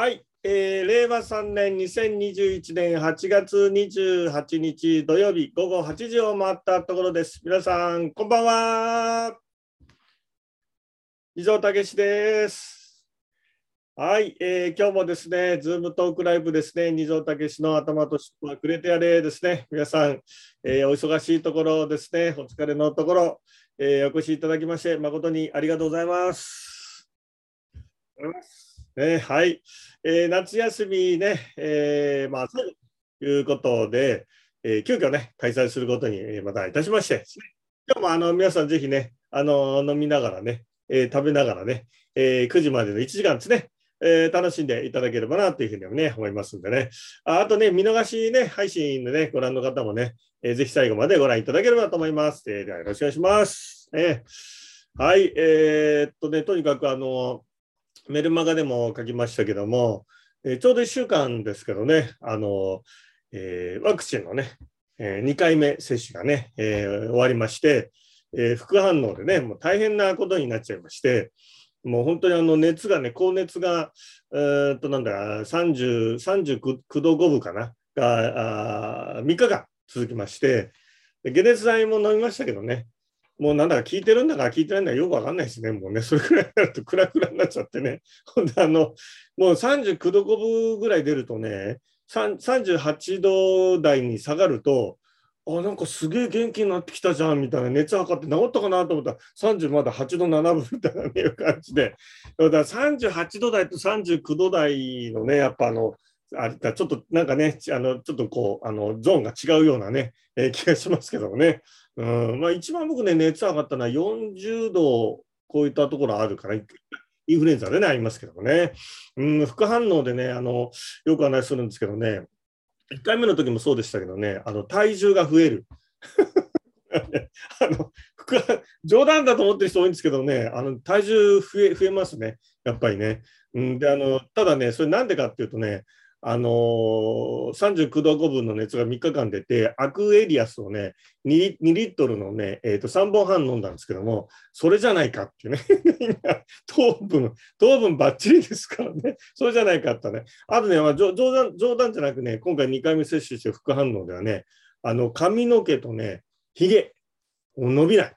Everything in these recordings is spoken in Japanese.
はい、えー令和3年2021年8月28日土曜日午後8時を回ったところです。皆さん、こんばんは。以上、たけしです。はい、えー今日もですね、ズームトークライブですね、二条たけしの頭と尻尾はくれてやれですね。皆さん、えーお忙しいところですね、お疲れのところ、えーお越しいただきまして、誠にありがとうございます。ね、はい、えー夏休みね、えーまあ、ということで、えー急遽ね、開催することにえーまたいたしまして、今日もあの皆さんぜひね、あの飲みながらね、えー食べながらね、えー9時までの1時間ですね、えー楽しんでいただければなというふうにね、思いますんでね。ああとね、見逃しね、配信でね、ご覧の方もね、えーぜひ最後までご覧いただければと思います。えーではよろしくお願いします。えーはい、えーっとね、とにかくあの、メルマガでも書きましたけども、えーちょうど1週間ですけどね、あのえーワクチンのね、え2回目接種がね、え終わりまして、え副反応でね、もう大変なことになっちゃいまして、もう本当にあの熱がね、高熱が、えーっとなんだ、30 39度5分かな、があ3日間続きまして、解熱剤も飲みましたけどね、もうなんだか聞いてるんだか聞いてないんだかよくわかんないですね。もうね、それくらいになるとクラクラになっちゃってね。ほんで、あの、もう39度5分ぐらい出るとね、38度台に下がると、あ、なんかすげえ元気になってきたじゃんみたいな熱測って治ったかなと思ったら30まだ8度7分みたいなねいう感じで。だから38度台と39度台のね、やっぱあの、あれだちょっとなんかね、あのちょっとこう、あのゾーンが違うようなね、えー気がしますけどもね。うんまあ、一番僕ね、熱上がったのは40度を超えたところあるから、インフルエンザでね、ありますけどもね。うん、副反応でね、あの、よく話するんですけどね、1回目の時もそうでしたけどね、あの体重が増える。あの副冗談だと思ってる人多いんですけどね、あの体重増え増えますね、やっぱりね。うん、であのただね、それなんでかっていうとね、あのー39度5分の熱が3日間出て、アクエリアスをね、2, リ2リットルのね、えーと3本半飲んだんですけども、それじゃないかってね、糖分、糖分ばっちりですからね、それじゃないかってね。あとね、まあ、冗談冗談じゃなくね、今回2回目接種して副反応ではね、あの髪の毛とね、ひげ、伸びない。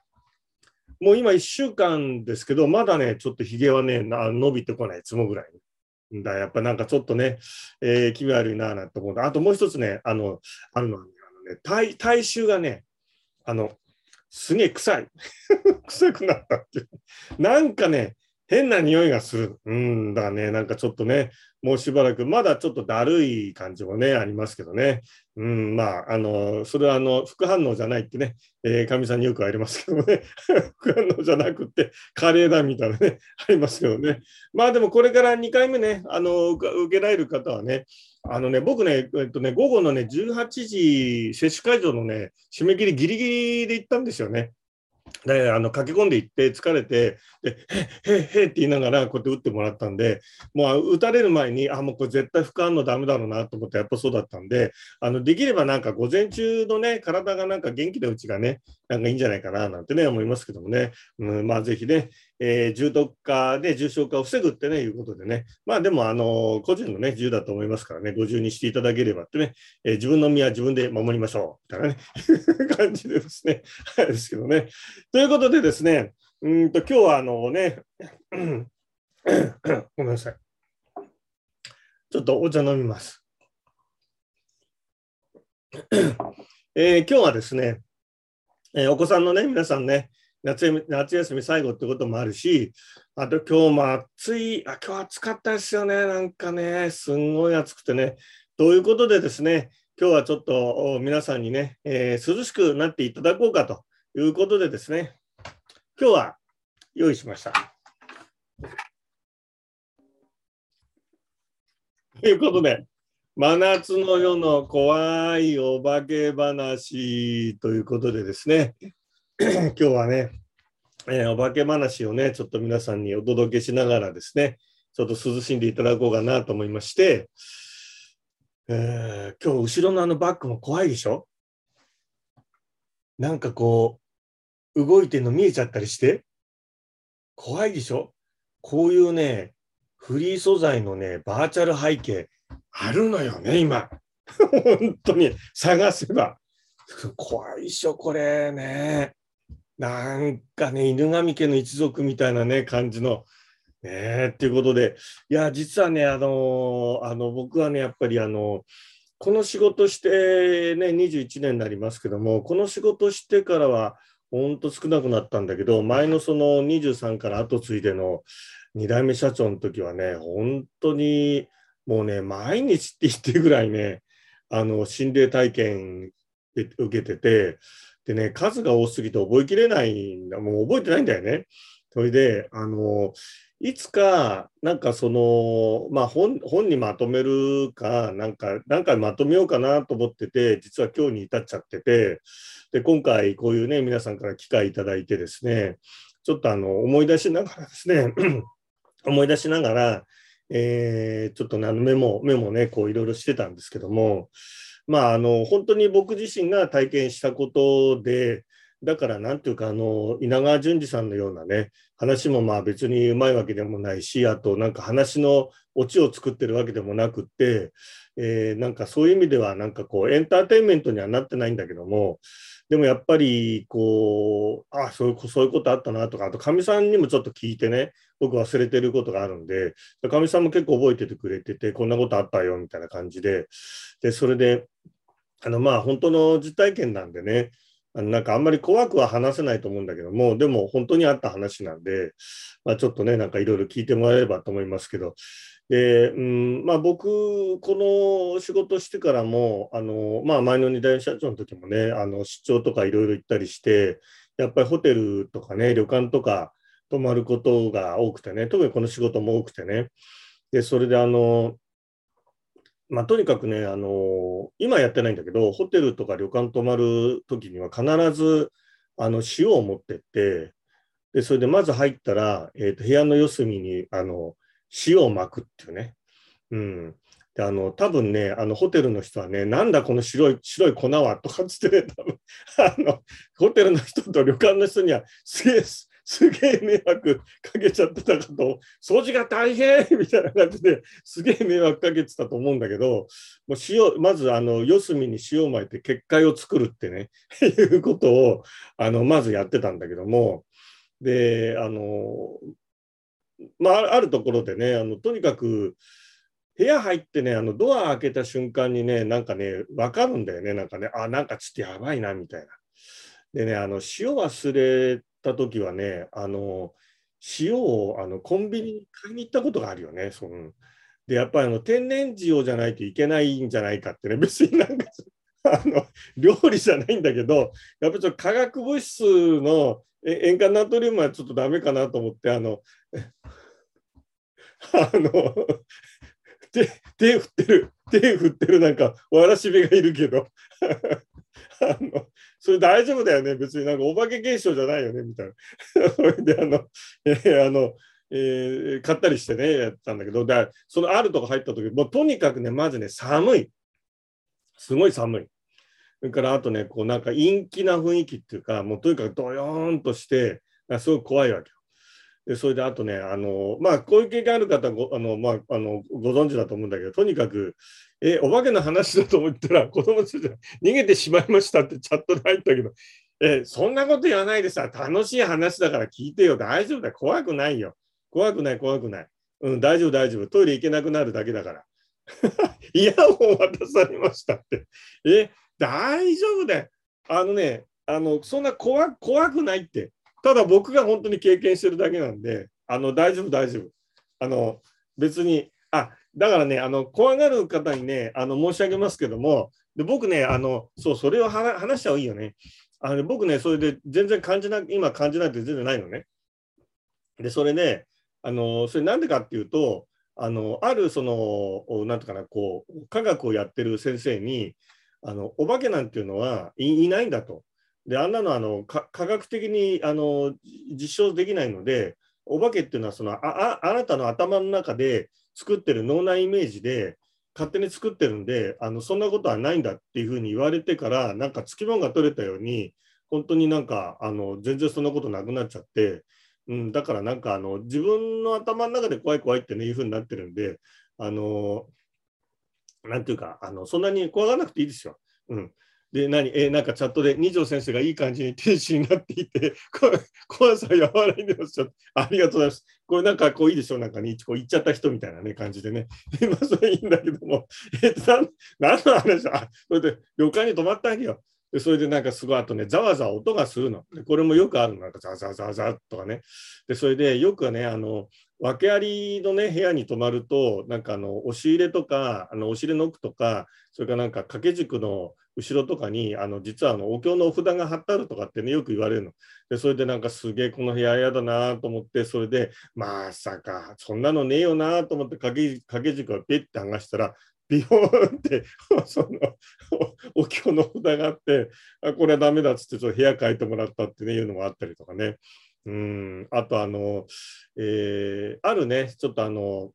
もう今1週間ですけど、まだね、ちょっとひげはね、伸びてこない、いつもぐらい。だやっぱなんかちょっとね、えー気味悪いなぁなんて思う。あともう一つね、あの、あるのはね、あのね体体臭がね、あの、すげえ臭い。臭くなったっていう。なんかね、変な匂いがする。うん、だね、なんかちょっとね、もうしばらく、まだちょっとだるい感じもね、ありますけどね。うん、まあ、あの、それはあの、副反応じゃないってね、えー、かみさんによくありますけどね、副反応じゃなくって、カレーだみたいなね、ありますけどね。まあでもこれから2回目ね、あの、受けられる方はね、あのね、僕ね、えっとね、午後のね、18時、接種会場のね、締め切りギリギリで行ったんですよね。で、あの、駆け込んでいって疲れて、で、へっへっへって言いながらこうやって打ってもらったんで、もう打たれる前に、あ、もうこれ絶対副反応ダメだろうなと思って、やっぱそうだったんで、あの、できればなんか午前中のね、体がなんか元気なうちがね、なんかいいんじゃないかななんてね、思いますけどもね。うん、まあぜひね、えー重篤化で重症化を防ぐってね、いうことでね。まあでも、あの個人のね、自由だと思いますからね、ご自由にしていただければってね、えー自分の身は自分で守りましょう。みたいなね、感じでですね、はいですけどね。ということでですね、うんと、今日はあのね、ごめんなさい。ちょっとお茶飲みます。えー今日はですね、えーお子さんのね、皆さんね、夏休み夏休み最後ってこともあるし、あと今日も暑い、あ今日暑かったですよね、なんかね、すんごい暑くてね。ということでですね、今日はちょっと皆さんにね、えー涼しくなっていただこうかということでですね、今日は用意しました。ということで、真夏の夜の怖いお化け話ということでですね、今日はね、えーお化け話をね、ちょっと皆さんにお届けしながらですね、ちょっと涼しんでいただこうかなと思いまして、えー今日後ろのあのバッグも怖いでしょ？なんかこう、動いてるの見えちゃったりして、怖いでしょ？こういうね、フリー素材のね、バーチャル背景あるのよね、今。本当に探せば。怖いっしょ、これね。なんかね、犬神家の一族みたいなね、感じの。ねっていうことで、いや、実はね、あのあの僕はね、やっぱりあの、この仕事してね、21年になりますけども、この仕事してからは、本当少なくなったんだけど、前のその23から後継いでの2代目社長の時はね、本当にもうね、毎日って言ってぐらいね、あの心霊体験受けてて、でね、数が多すぎて覚えきれないんだ、もう覚えてないんだよね。それで、あの、いつか、なんかその、まあ本、本にまとめるか、なんか、なんかまとめようかなと思ってて、実は今日に至っちゃってて、で、今回こういうね、皆さんから機会いただいてですね、ちょっとあの、思い出しながらですね、思い出しながら、えー、ちょっとね、あのメモ、メモね、こういろいろしてたんですけども、まあ、あの、本当に僕自身が体験したことで、だからなんていうか、あの、稲川淳二さんのようなね、話もまあ別にうまいわけでもないし、あとなんか話のオチを作ってるわけでもなくって、えー、なんかそういう意味ではなんかこうエンターテインメントにはなってないんだけども、でもやっぱりこう、あそういうそういうことあったなとか、あとかみさんにもちょっと聞いてね、僕忘れてることがあるんで、かみさんも結構覚えててくれてて、こんなことあったよみたいな感じで、でそれで、あのまあ本当の実体験なんでね、あのなんかあんまり怖くは話せないと思うんだけども、でも本当にあった話なんで、まあ、ちょっとね、なんかいろいろ聞いてもらえればと思いますけど、で、うんまあ、僕、この仕事してからも、あのまあ、前の二代社長の時もね、あの出張とかいろいろ行ったりして、やっぱりホテルとかね、旅館とか泊まることが多くてね、特にこの仕事も多くてね、でそれであの、まあ、とにかくね、あの今やってないんだけど、ホテルとか旅館泊まるときには必ずあの塩を持ってって、でそれでまず入ったら、えーと、部屋の四隅にあの塩をまくっていうね。うん、であの多分ね、あのホテルの人はね、なんだこの白い白い粉はとかっつってね、多分あのホテルの人と旅館の人にはすげえすげえ迷惑かけちゃってたかと、掃除が大変 みたいな感じですげえ迷惑かけてたと思うんだけど、もう塩まずあの四隅に塩をまいて結界を作るってね、いうことをあのまずやってたんだけども、で、あの、まあ、あるところでね、あのとにかく、部屋入ってね、あのドア開けた瞬間にね、なんかね、分かるんだよね、なんかね、あ、なんかちょっとやばいな、みたいな。でね、あの塩忘れた時はね、あの塩をあのコンビニに買いに行ったことがあるよね。そので、やっぱりあの天然塩じゃないといけないんじゃないかってね、別になんかあの料理じゃないんだけど、やっぱちょっと化学物質の塩化ナトリウムはちょっとダメかなと思って、あの、あの手手振ってる、手振ってるなんかわらしべがいるけどあのそれ大丈夫だよね、別になんかお化け現象じゃないよね、みたいな。それで、あの、えー、あの、えー、買ったりしてね、やったんだけど、だそのあるとこ入った時、もうとにかくね、まずね、寒い。すごい寒い。それからあとね、こうなんか陰気な雰囲気っていうか、もうとにかくドヨーンとして、すごい怖いわけよ。でそれであとね、あのまあ、こういう経験ある方ごあの、まあ、あのご存知だと思うんだけど、とにかく、え、お化けの話だと思ったら、子供たちが逃げてしまいましたってチャットで入ったけど、え、そんなこと言わないでさ、楽しい話だから聞いてよ、大丈夫だ、怖くないよ。怖くない、怖くない。うん、大丈夫、大丈夫。トイレ行けなくなるだけだから。イヤホン渡されましたって。え、大丈夫だよ。あのね、あのそんな怖怖くないって。ただ僕が本当に経験してるだけなんで、あの大丈夫、大丈夫。あの別に、あだからね、あの怖がる方にね、あの申し上げますけども、で僕ね、あのそう、それを話しちゃういいよね。あの僕ね、それで全然感じな、今感じないって全然ないのね。で、それで、あのそれなんでかっていうと、あのあるその、なんとかな、こう、科学をやってる先生に、あのお化けなんていうのはいないんだと。であんなのあの科学的にあの実証できないのでお化けっていうのはそのああなたの頭の中で作ってる脳内イメージで勝手に作ってるんであのそんなことはないんだっていうふうに言われてからなんかつきもんが取れたように本当になんかあの全然そんなことなくなっちゃってうん、だからなんかあの自分の頭の中で怖い怖いってねいうふうになってるんで、あのなんていうか、あのそんなに怖がらなくていいですよ。うん、で、何？えなんかチャットで二条先生がいい感じに天使になっていて、怖さ和らいでますありがとうございます。これなんかこういいでしょ？うなんかにこう言っちゃった人みたいなね感じでね。まあそれいいんだけども、えっと、何の話？あ、それで旅館に泊まったわけよ。でそれでなんかすごいあとね、ざわざわ音がするの。でこれもよくあるの。なんかザザザザとかね。で、それでよくね、あの、訳ありのね、部屋に泊まると、なんかあの、押し入れとか、あの、押し入れの奥とか、それからなんか掛け軸の後ろとかに、あの、実はあの、お経のお札が貼ってあるとかってね、よく言われるの。で、それでなんかすげえこの部屋嫌だなと思って、それで、まさか、そんなのねえよなと思って掛け軸をペッて剥がしたら、ビヨーンって そのお経の札があってあこれはダメだっつってちょっと部屋変えてもらったって、いうのもあったりとかねうんあとあの、えー、あるねちょっとあの、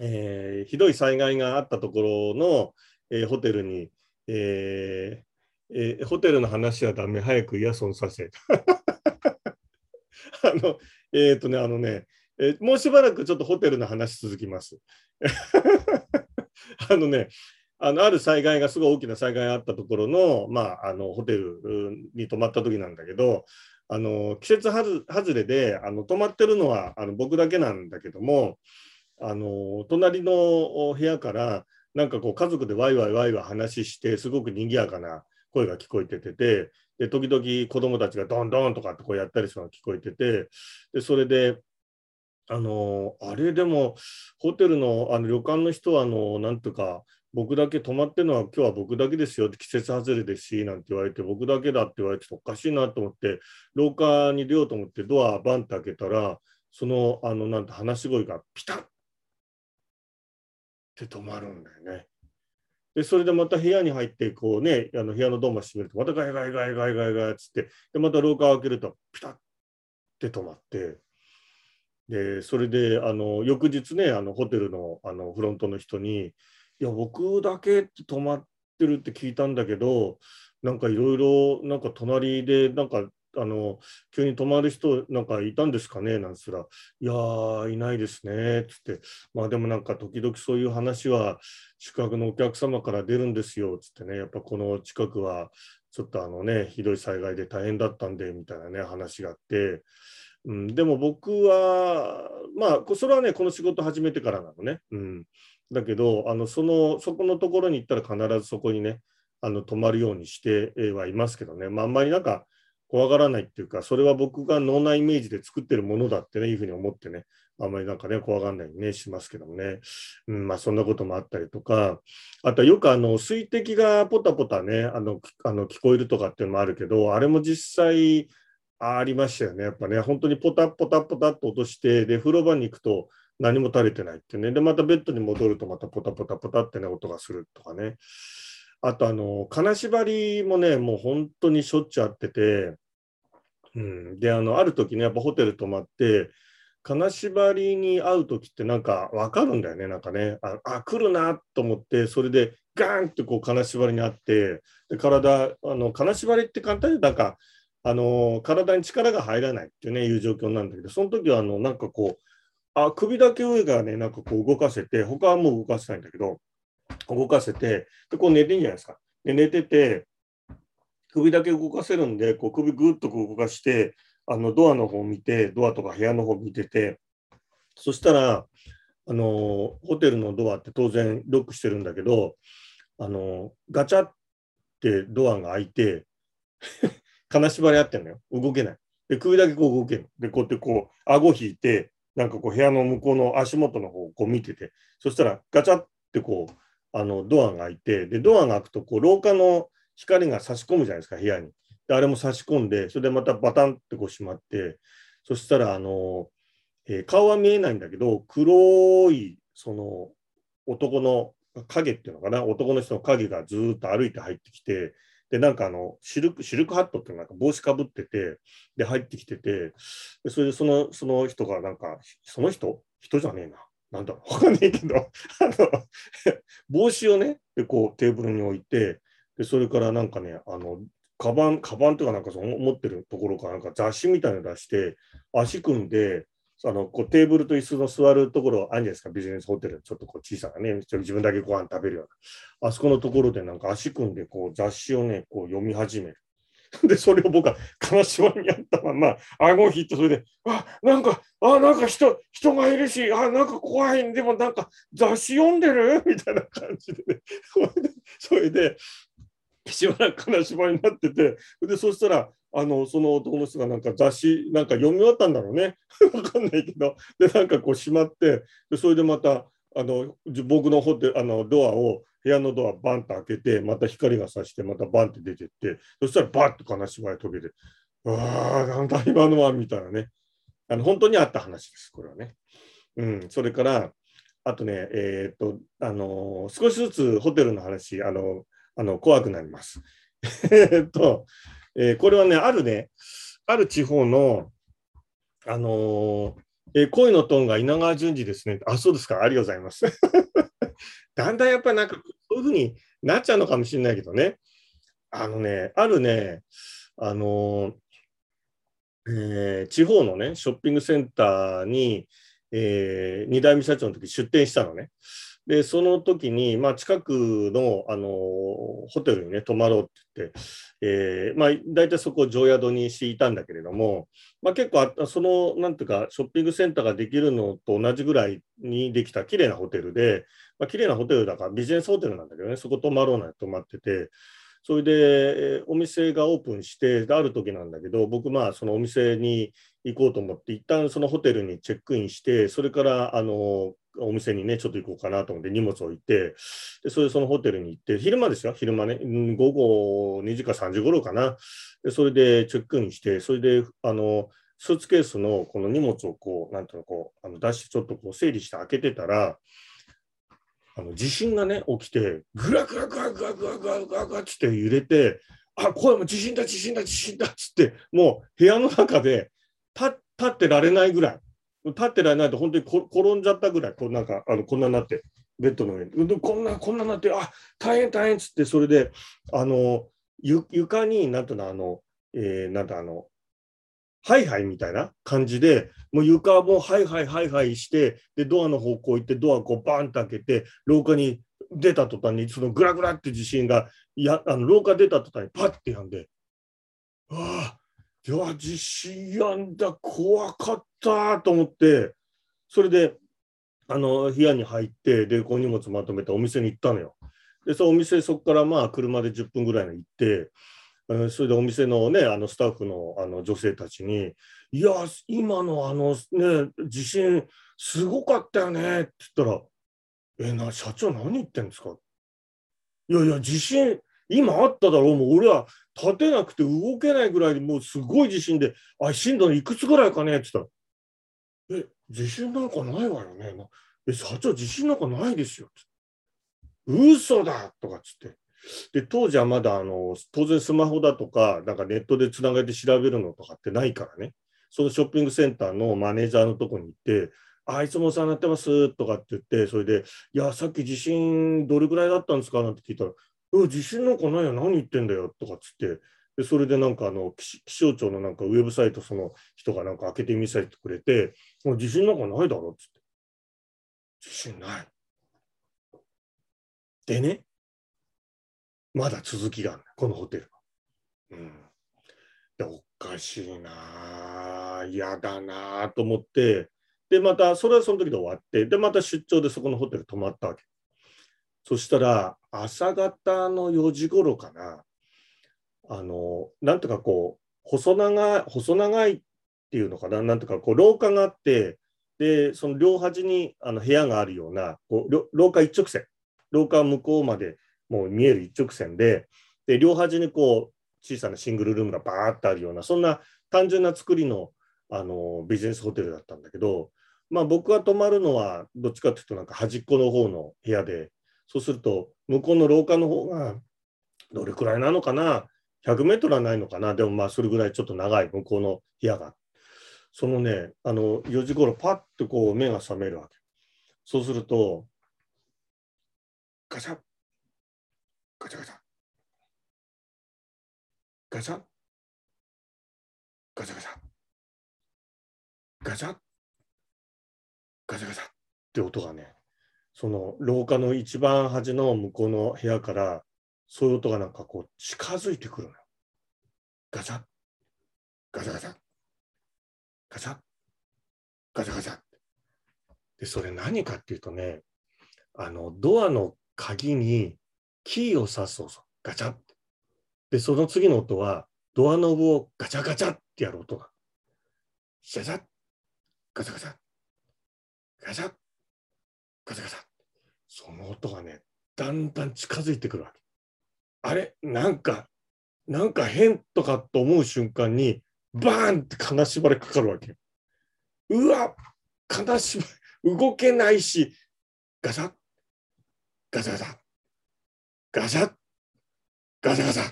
えー、ひどい災害があったところの、えー、ホテルに、ええー、ホテルの話はダメ。早くイヤソンさせ。あのえっ、とねあのね、えー、もうしばらくちょっとホテルの話続きます。あのね、あのある災害がすごい大きな災害があったところの,、まあ、あのホテルに泊まった時なんだけどあの季節外れであの泊まってるのはあの僕だけなんだけどもあの隣の部屋からなんかこう家族でワイワイワイワイ話してすごく賑やかな声が聞こえててで時々子供たちがドンドンとかってこうやったりするのが聞こえててでそれであの、あれでも、ホテルのあの旅館の人は、あの、なんとか、僕だけ泊まってるのは今日は僕だけですよって季節外れですしなんて言われて僕だけだって言われておかしいなと思って廊下に出ようと思ってドアバンって開けたらそのあのなんて話し声がピタッて止まるんだよね。でそれでまた部屋に入ってこうねあの部屋のドアマ閉めるとまたガイガイガイガイガイガイっつってでまた廊下を開けるとピタッって止まってでそれであの翌日ねあのホテルのあのフロントの人に「いや僕だけ泊まってるって聞いたんだけどなんかいろいろなんか隣でなんかあの急に泊まる人なんかいたんですかね？なんつったら「いやーいないですね」っつって「まあでもなんか時々そういう話は宿泊のお客様から出るんですよ」っつってね。やっぱこの近くはちょっとあのねひどい災害で大変だったんでみたいなね話があって。うん、でも僕は、まあ、それはね、この仕事始めてからなのね。うん、だけど、あのそのそこのところに行ったら必ずそこにね、あの泊まるようにしてはいますけどね、まあ、あんまりなんか怖がらないっていうか、それは僕が脳内イメージで作ってるものだってね、いうふうに思ってね、あんまりなんかね、怖がらないようにね、しますけどもね、うん、まあそんなこともあったりとか、あとはよくあの水滴がポタポタね、あのあの聞こえるとかっていうのもあるけど、あれも実際、ありましたよね。やっぱね、本当にポタポタポタっと落として、で、風呂場に行くと何も垂れてないってね。で、またベッドに戻るとまたポタポタポタってね、音がするとかね。あと、あの、金縛りもね、もう本当にしょっちゅうあってて、うん。で、あの、ある時ね、やっぱホテル泊まって、金縛りに会う時ってなんかわかるんだよね、なんかね。あ、あ来るなと思って、それでガーンってこう金縛りにあって、で体、あの、金縛りって簡単になんか、あの体に力が入らないっていうね、いう状況なんだけど、その時はあのなんかこう、あ首だけ上がね、なんかこう動かせて、他はもう動かせないんだけど、動かせて、でこう寝てんじゃないですか。で寝てて、首だけ動かせるんで、こう首ぐっとこう動かして、あのドアの方を見て、ドアとか部屋の方見てて、そしたら、あのホテルのドアって当然ロックしてるんだけど、あのガチャってドアが開いて 金縛り合ってんのよ。動けない。で、首だけこう動ける。で、こうやってこう、顎引いて、なんかこう、部屋の向こうの足元の方をこう見てて、そしたらガチャってこう、あの、ドアが開いて、で、ドアが開くと、こう、廊下の光が差し込むじゃないですか、部屋に。で、あれも差し込んで、それでまたバタンってこう閉まって、そしたら、あの、えー、顔は見えないんだけど、黒い、その、男の影っていうのかな、男の人の影がずっと歩いて入ってきて、で、なんかあの、シルク、シルクハットってなんか帽子かぶってて、で、入ってきてて、でそれでその、その人がなんか、その人？人じゃねえな。なんだろう、わかんないけど、あの、帽子をね、で、こうテーブルに置いて、で、それからなんかね、あの、カバン、カバンとかなんかその持ってるところかなんか雑誌みたいなの出して、足組んで、あのこうテーブルと椅子の座るところあるじゃないですか、ビジネスホテル、ちょっとこう小さなね、自分だけご飯食べるような。あそこのところでなんか足組んでこう雑誌をね、こう読み始める。で、それを僕は金縛りにあったまま、顎を引いて、それで、あ、なんか、あ、なんか人、人がいるし、あ、なんか怖い、でもなんか雑誌読んでる？みたいな感じでね。それで、しばらく金縛りになってて、で、そしたら、あの、その男の人がなんか雑誌、なんか読み終わったんだろうね。わかんないけど、で、なんかこう閉まって、で、それでまた、あの、僕のホテ、あの、ドアを、部屋のドアバンと開けて、また光がさして、またバンって出てって、そしたらバッと金縛り解けて、うわあ、なんだ今のは、みたいなね。あの、本当にあった話です、これはね。うん、それから、あとね、えっ、と、あの少しずつホテルの話、あの、あの怖くなります。えっと、えー、これはね、あるね、ある地方の、あのー、えー、恋のトーンが稲川淳二ですね。あ、そうですか。ありがとうございます。だんだんやっぱりなんか、そういうふうになっちゃうのかもしれないけどね。あのね、あるね、あのー、えー、地方のね、ショッピングセンターに、えー、2代目社長の時出店したのね。で、その時に、まあ、近くの、あのホテルにね、泊まろうって言って、えー、まあ、大体そこを常宿にしていたんだけれども、まあ、結構あ、その、なんていうか、ショッピングセンターができるのと同じぐらいにできた綺麗なホテルで、まあ、綺麗なホテルだからビジネスホテルなんだけどね、そこ泊まろうなんて泊まってて、それで、お店がオープンして、ある時なんだけど、僕、まあ、そのお店に行こうと思って、一旦そのホテルにチェックインして、それから、あの、お店にね、ちょっと行こうかなと思って荷物を置いて、でそれでそのホテルに行って、昼間ですよ、昼間ね、午後2時か3時頃かな。でそれでチェックインして、それで、あの、スーツケースのこの荷物をこう、なんていうの、こう、あの出してちょっとこう整理して開けてたら、あの地震がね、起きて、ぐらぐらぐらぐらぐらぐらぐらぐらって揺れて、あ、これも地震だ、地震だ、地震だっつって、もう部屋の中で立ってられないぐらい。立ってられないと本当に転んじゃったぐらい、こうなんかあのこんなになって、ベッドの上に、こんな、こんななって、あ大変大変っつって、それで、あの、ゆ床に、なんとな、あの、えー、なんだ、あの、ハイハイみたいな感じで、もう床もハイハイハイハイして、で、ドアの方向行って、ドアこうバーンと開けて、廊下に出た途端に、そのグラグラって地震が、や、あの廊下出た途端にパッてやんで、ああ、いや、地震やんだ、怖かったと思って、それで、あの、部屋に入って、で、こう荷物まとめてお店に行ったのよ。で、そのお店、そこからまあ、車で10分ぐらいの行って、それでお店のね、あのスタッフのあの女性たちに、いや、今のあのね、地震、すごかったよねって言ったら、えな、社長何言ってんですかいやいや、地震、今あっただろう、もう俺は立てなくて動けないぐらいでもうすごい地震で、あ、震度のいくつぐらいかね？って言ったら、え、地震なんかないわよね？え、社長、地震なんかないですよ。嘘だとかっつって。で、当時はまだあの当然スマホだとか、なんかネットでつなげて調べるのとかってないからね、そのショッピングセンターのマネージャーのとこに行って、あいつもお世話になってますとかって言って、それで、いや、さっき地震どれぐらいだったんですか？なんて聞いたら、うん、地震なんかないよ、何言ってんだよとかっつって、でそれでなんかあの気象庁のなんかウェブサイト、その人がなんか開けてみせてくれて、もう地震なんかないだろっつって。地震ない。でね、まだ続きがあるこのホテルは。うん、でおかしいな嫌だなと思ってでまたそれはその時で終わってでまた出張でそこのホテル泊まったわけ。そしたら朝方の4時頃かなあのなんとかこう細長い細長いっていうのかななんとかこう廊下があってでその両端にあの部屋があるようなこう廊下一直線。廊下向こうまでもう見える一直線で、で両端にこう小さなシングルルームがバーッとあるような、そんな単純な作りのあのビジネスホテルだったんだけど、まあ、僕が泊まるのはどっちかっていうとなんか端っこの方の部屋で、そうすると向こうの廊下の方がどれくらいなのかな、100メートルはないのかな、でもまあそれぐらいちょっと長い向こうの部屋が。そのね、あの4時頃パッとこう目が覚めるわけ。そうすると、ガチャガチャガチャ。ガチャガチャガチャガチャガチャガチャって音がね、その廊下の一番端の向こうの部屋からそういう音がなんかこう近づいてくるのよ。ガチャガチャガチャガチャガチャガチャで、それ何かっていうとね、あの、ドアの鍵にキーを刺す音、ガチャで、その次の音は、ドアノブをガチャガチャってやる音が。シャシャガチャガチャガチャガタガタ。その音がねだんだん近づいてくるわけ。あれ？なんかなんか変とかと思う瞬間にバーンって金縛りかかるわけうわ！金縛り動けないしガサッ。ガサガサガサッ。ガサガサ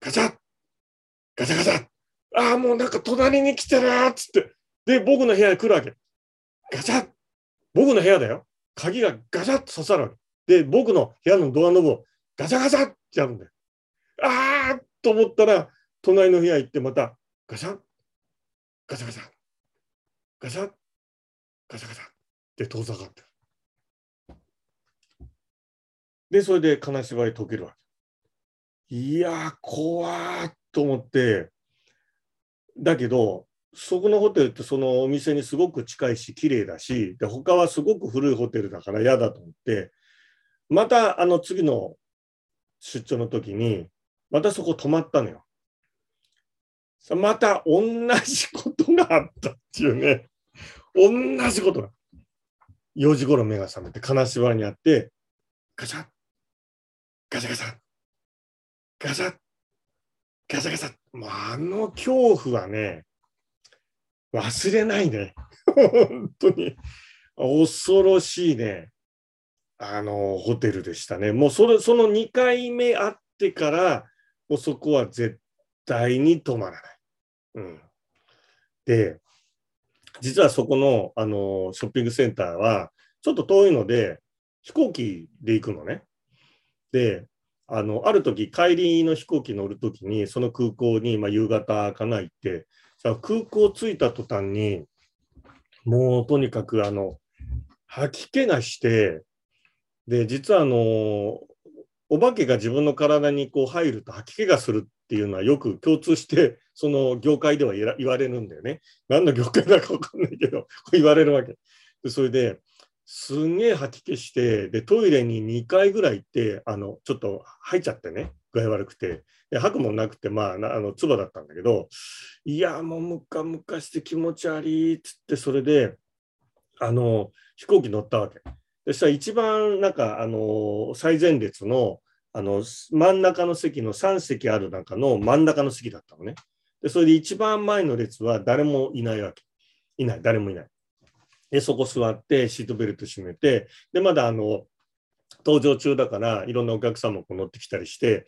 ガサッ。ガサガサああもうなんか隣に来てるっつって。で僕の部屋に来るわけ。ガサッ。僕の部屋だよ。鍵がガチャッと刺さるわけ。で、僕の部屋のドアノブをガチャガチャってやるんだよ。ああと思ったら、隣の部屋行ってまたガチャガチャガチャガチャガチャガチャって遠ざかってる。で、それで金縛り解けるわけ。いやー、怖ーと思って、だけど、そこのホテルってそのお店にすごく近いし綺麗だしで他はすごく古いホテルだから嫌だと思ってまたあの次の出張の時にまたそこ泊まったのよ。また同じことがあったっていうね。同じことが。4時頃目が覚めて金縛りにあってガチャガチャガチャガチャガチャガチャもうあの恐怖はね忘れないね。本当に。恐ろしいね。あの、ホテルでしたね。もうそれ、その2回目会ってから、もうそこは絶対に止まらない。うん。で、実はそこの、あの、ショッピングセンターは、ちょっと遠いので、飛行機で行くのね。で、あの、ある時、帰りの飛行機乗る時に、その空港に、まあ、夕方かな行って、さ空港着いた途端に、もうとにかくあの、吐き気がして、で、実はあの、お化けが自分の体にこう入ると吐き気がするっていうのはよく共通して、その業界では言われるんだよね。何の業界だか分かんないけど、言われるわけ。でそれで、すんげえ吐き気して、で、トイレに2回ぐらい行って、あの、ちょっと入っちゃってね、具合悪くて。で吐くもなくて、まあ、あの、唾だったんだけど、いや、もうムカムカして気持ち悪いっつって、それで、あの、飛行機乗ったわけ。そしたら一番、なんか、あの、最前列の、あの、真ん中の席の3席ある中の真ん中の席だったのね。で、それで一番前の列は誰もいないわけ。いない、誰もいない。で、そこ座ってシートベルト締めて、で、まだあの、登場中だから、いろんなお客さんもこう乗ってきたりして、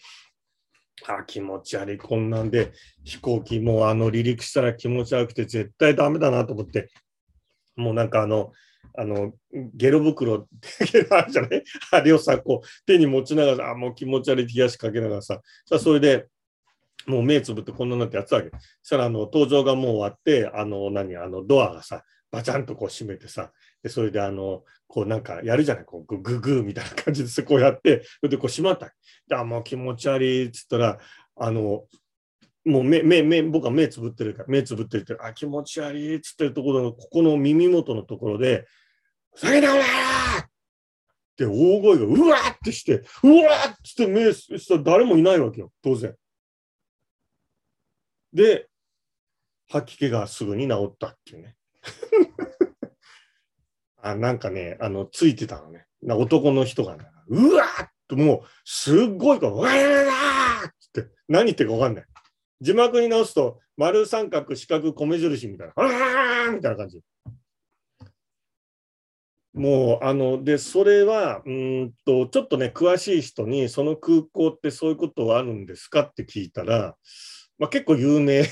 あ、気持ち悪い、こんなんで、飛行機もあの離陸したら気持ち悪くて絶対ダメだなと思って、もうなんかあの、あの、ゲロ袋ってあるじゃない？あれをさ、こう、手に持ちながら、あ、もう気持ち悪い冷やしかけながらさ、さそれで、もう目つぶってこんなになってやってたわけ。そしたら、あの、登場がもう終わって、あの、何、あの、ドアがさ、バチャンとこう閉めてさ、でそれであの、こうなんかやるじゃない、こうグググみたいな感じでこうやって、それでこう閉まった。で、あ、もう気持ち悪いっつったら、あの、もう目、目、目、僕は目つぶってるから、目つぶってるって、あ、気持ち悪いっつってるところの、ここの耳元のところで、ふざけなおらって大声がうわーってして、うわーってして目したら誰もいないわけよ、当然。で、吐き気がすぐに治ったっていうね。あなんかね、あの、ついてたのね。な男の人が、ね、うわーってもう、すっごいから、わーって、何言ってるかわかんない。字幕に直すと、丸三角四角米印みたいな、あーみたいな感じ。もう、あの、で、それは、うんと、ちょっとね、詳しい人に、その空港ってそういうことはあるんですかって聞いたら、まあ、結構有名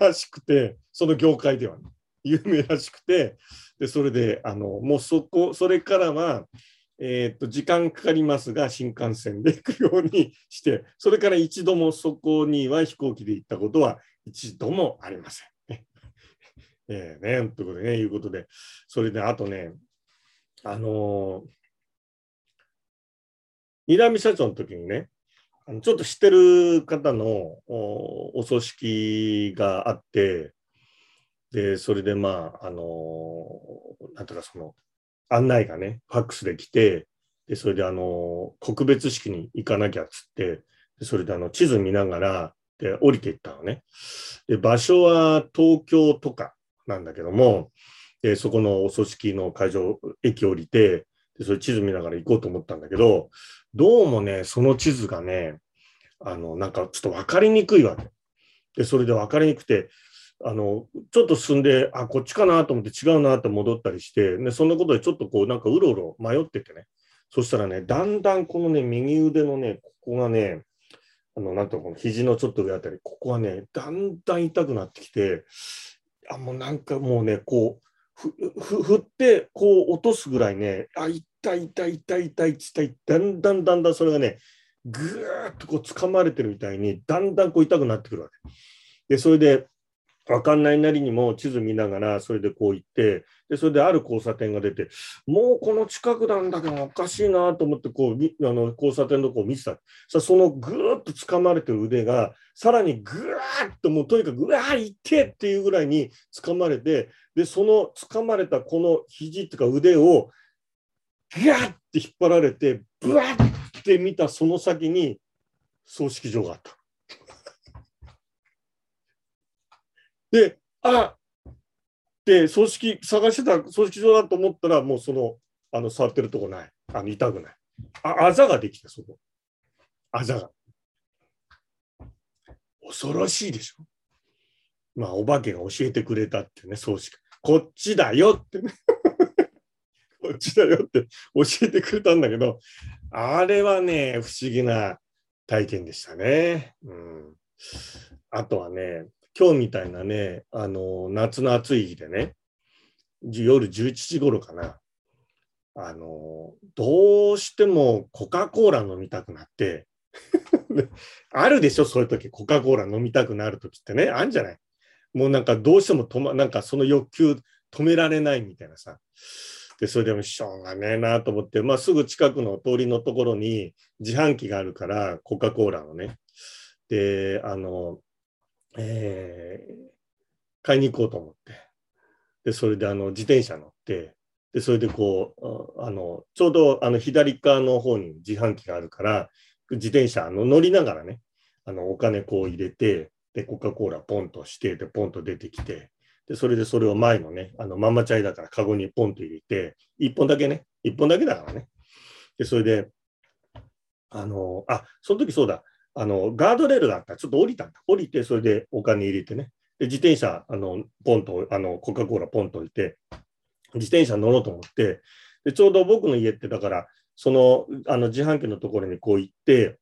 らしくて、その業界ではね。有名らしくてでそれであのもうそこそれからはえー、と時間かかりますが、新幹線で行くようにして、それから一度もそこには飛行機で行ったことは一度もありません。えー、ね、ということでね、いうことで、それであとね、あのー、二段社長の時にね、あのちょっと知ってる方のお葬式があって、で、それでまあ、あのー、なんとかその、案内がね、ファックスで来て、で、それであの、告別式に行かなきゃっつって、でそれであの、地図見ながら、で、降りていったのね。で、場所は東京とかなんだけども、で、そこのお葬式の会場、駅降りて、で、それ地図見ながら行こうと思ったんだけど、どうもね、その地図がね、あの、なんかちょっと分かりにくいわけ。で、それで分かりにくくて、あの、ちょっと進んで、あ、こっちかなと思って違うなって戻ったりして、で、そんなことでちょっとこう、なんかうろうろ迷っててね。そしたらね、だんだんこのね、右腕のね、ここがね、あの、なんとこの肘のちょっと上あたり、ここはね、だんだん痛くなってきて、あ、もうなんかもうね、こう、ふ、ふ、振って、こう落とすぐらいね、あ、痛い痛い痛い痛い痛い、だんだんだんだんそれがね、ぐーっとこう掴まれてるみたいに、だんだんこう痛くなってくるわけ。で、それで、わかんないなりにも地図見ながら、それでこう行って、で、それである交差点が出て、もうこの近くなんだけどおかしいなと思って、こう、あの交差点のこう見てた。さそのぐーっと掴まれてる腕が、さらにぐーっともうとにかく、うわー、いってっていうぐらいに掴まれて、で、その掴まれたこの肘っていうか腕を、ぐわーって引っ張られて、ぶわって見たその先に葬式場があった。で、あで、葬式、探してた葬式場だと思ったら、もうその、あの、触ってるとこない。あの、痛くない。あ、あざができた、そこ。あざが。恐ろしいでしょ。まあ、お化けが教えてくれたってね、葬式。こっちだよってね。こっちだよって教えてくれたんだけど、あれはね、不思議な体験でしたね。うん。あとはね、今日みたいなね、あの、夏の暑い日でね、夜11時頃かな、あの、どうしてもコカ・コーラ飲みたくなって。あるでしょ、そういう時、コカ・コーラ飲みたくなる時ってね、あるんじゃない。もうなんかどうしても止ま、なんかその欲求止められないみたいなさ。で、それでもしょうがねえなと思って、まあすぐ近くの通りのところに自販機があるから、コカ・コーラのね。で、あの、えー、買いに行こうと思って、で、それであの自転車乗って、で、それでこう、あの、ちょうどあの左側の方に自販機があるから、自転車の乗りながらね、あの、お金こう入れて、で、コカ・コーラポンとして、で、ポンと出てきて、で、それでそれを前のね、あの、ママチャイだからカゴにポンと入れて、一本だけね、一本だけだからね。で、それで、あの、あ、その時そうだ、あの、ガードレールがあったらちょっと降りたんだ。降りて、それでお金入れてね。で、自転車、あの、ポンと、あの、コカ・コーラポンと置いて、自転車乗ろうと思って、で、ちょうど僕の家って、だから、その、あの、自販機のところにこう行って、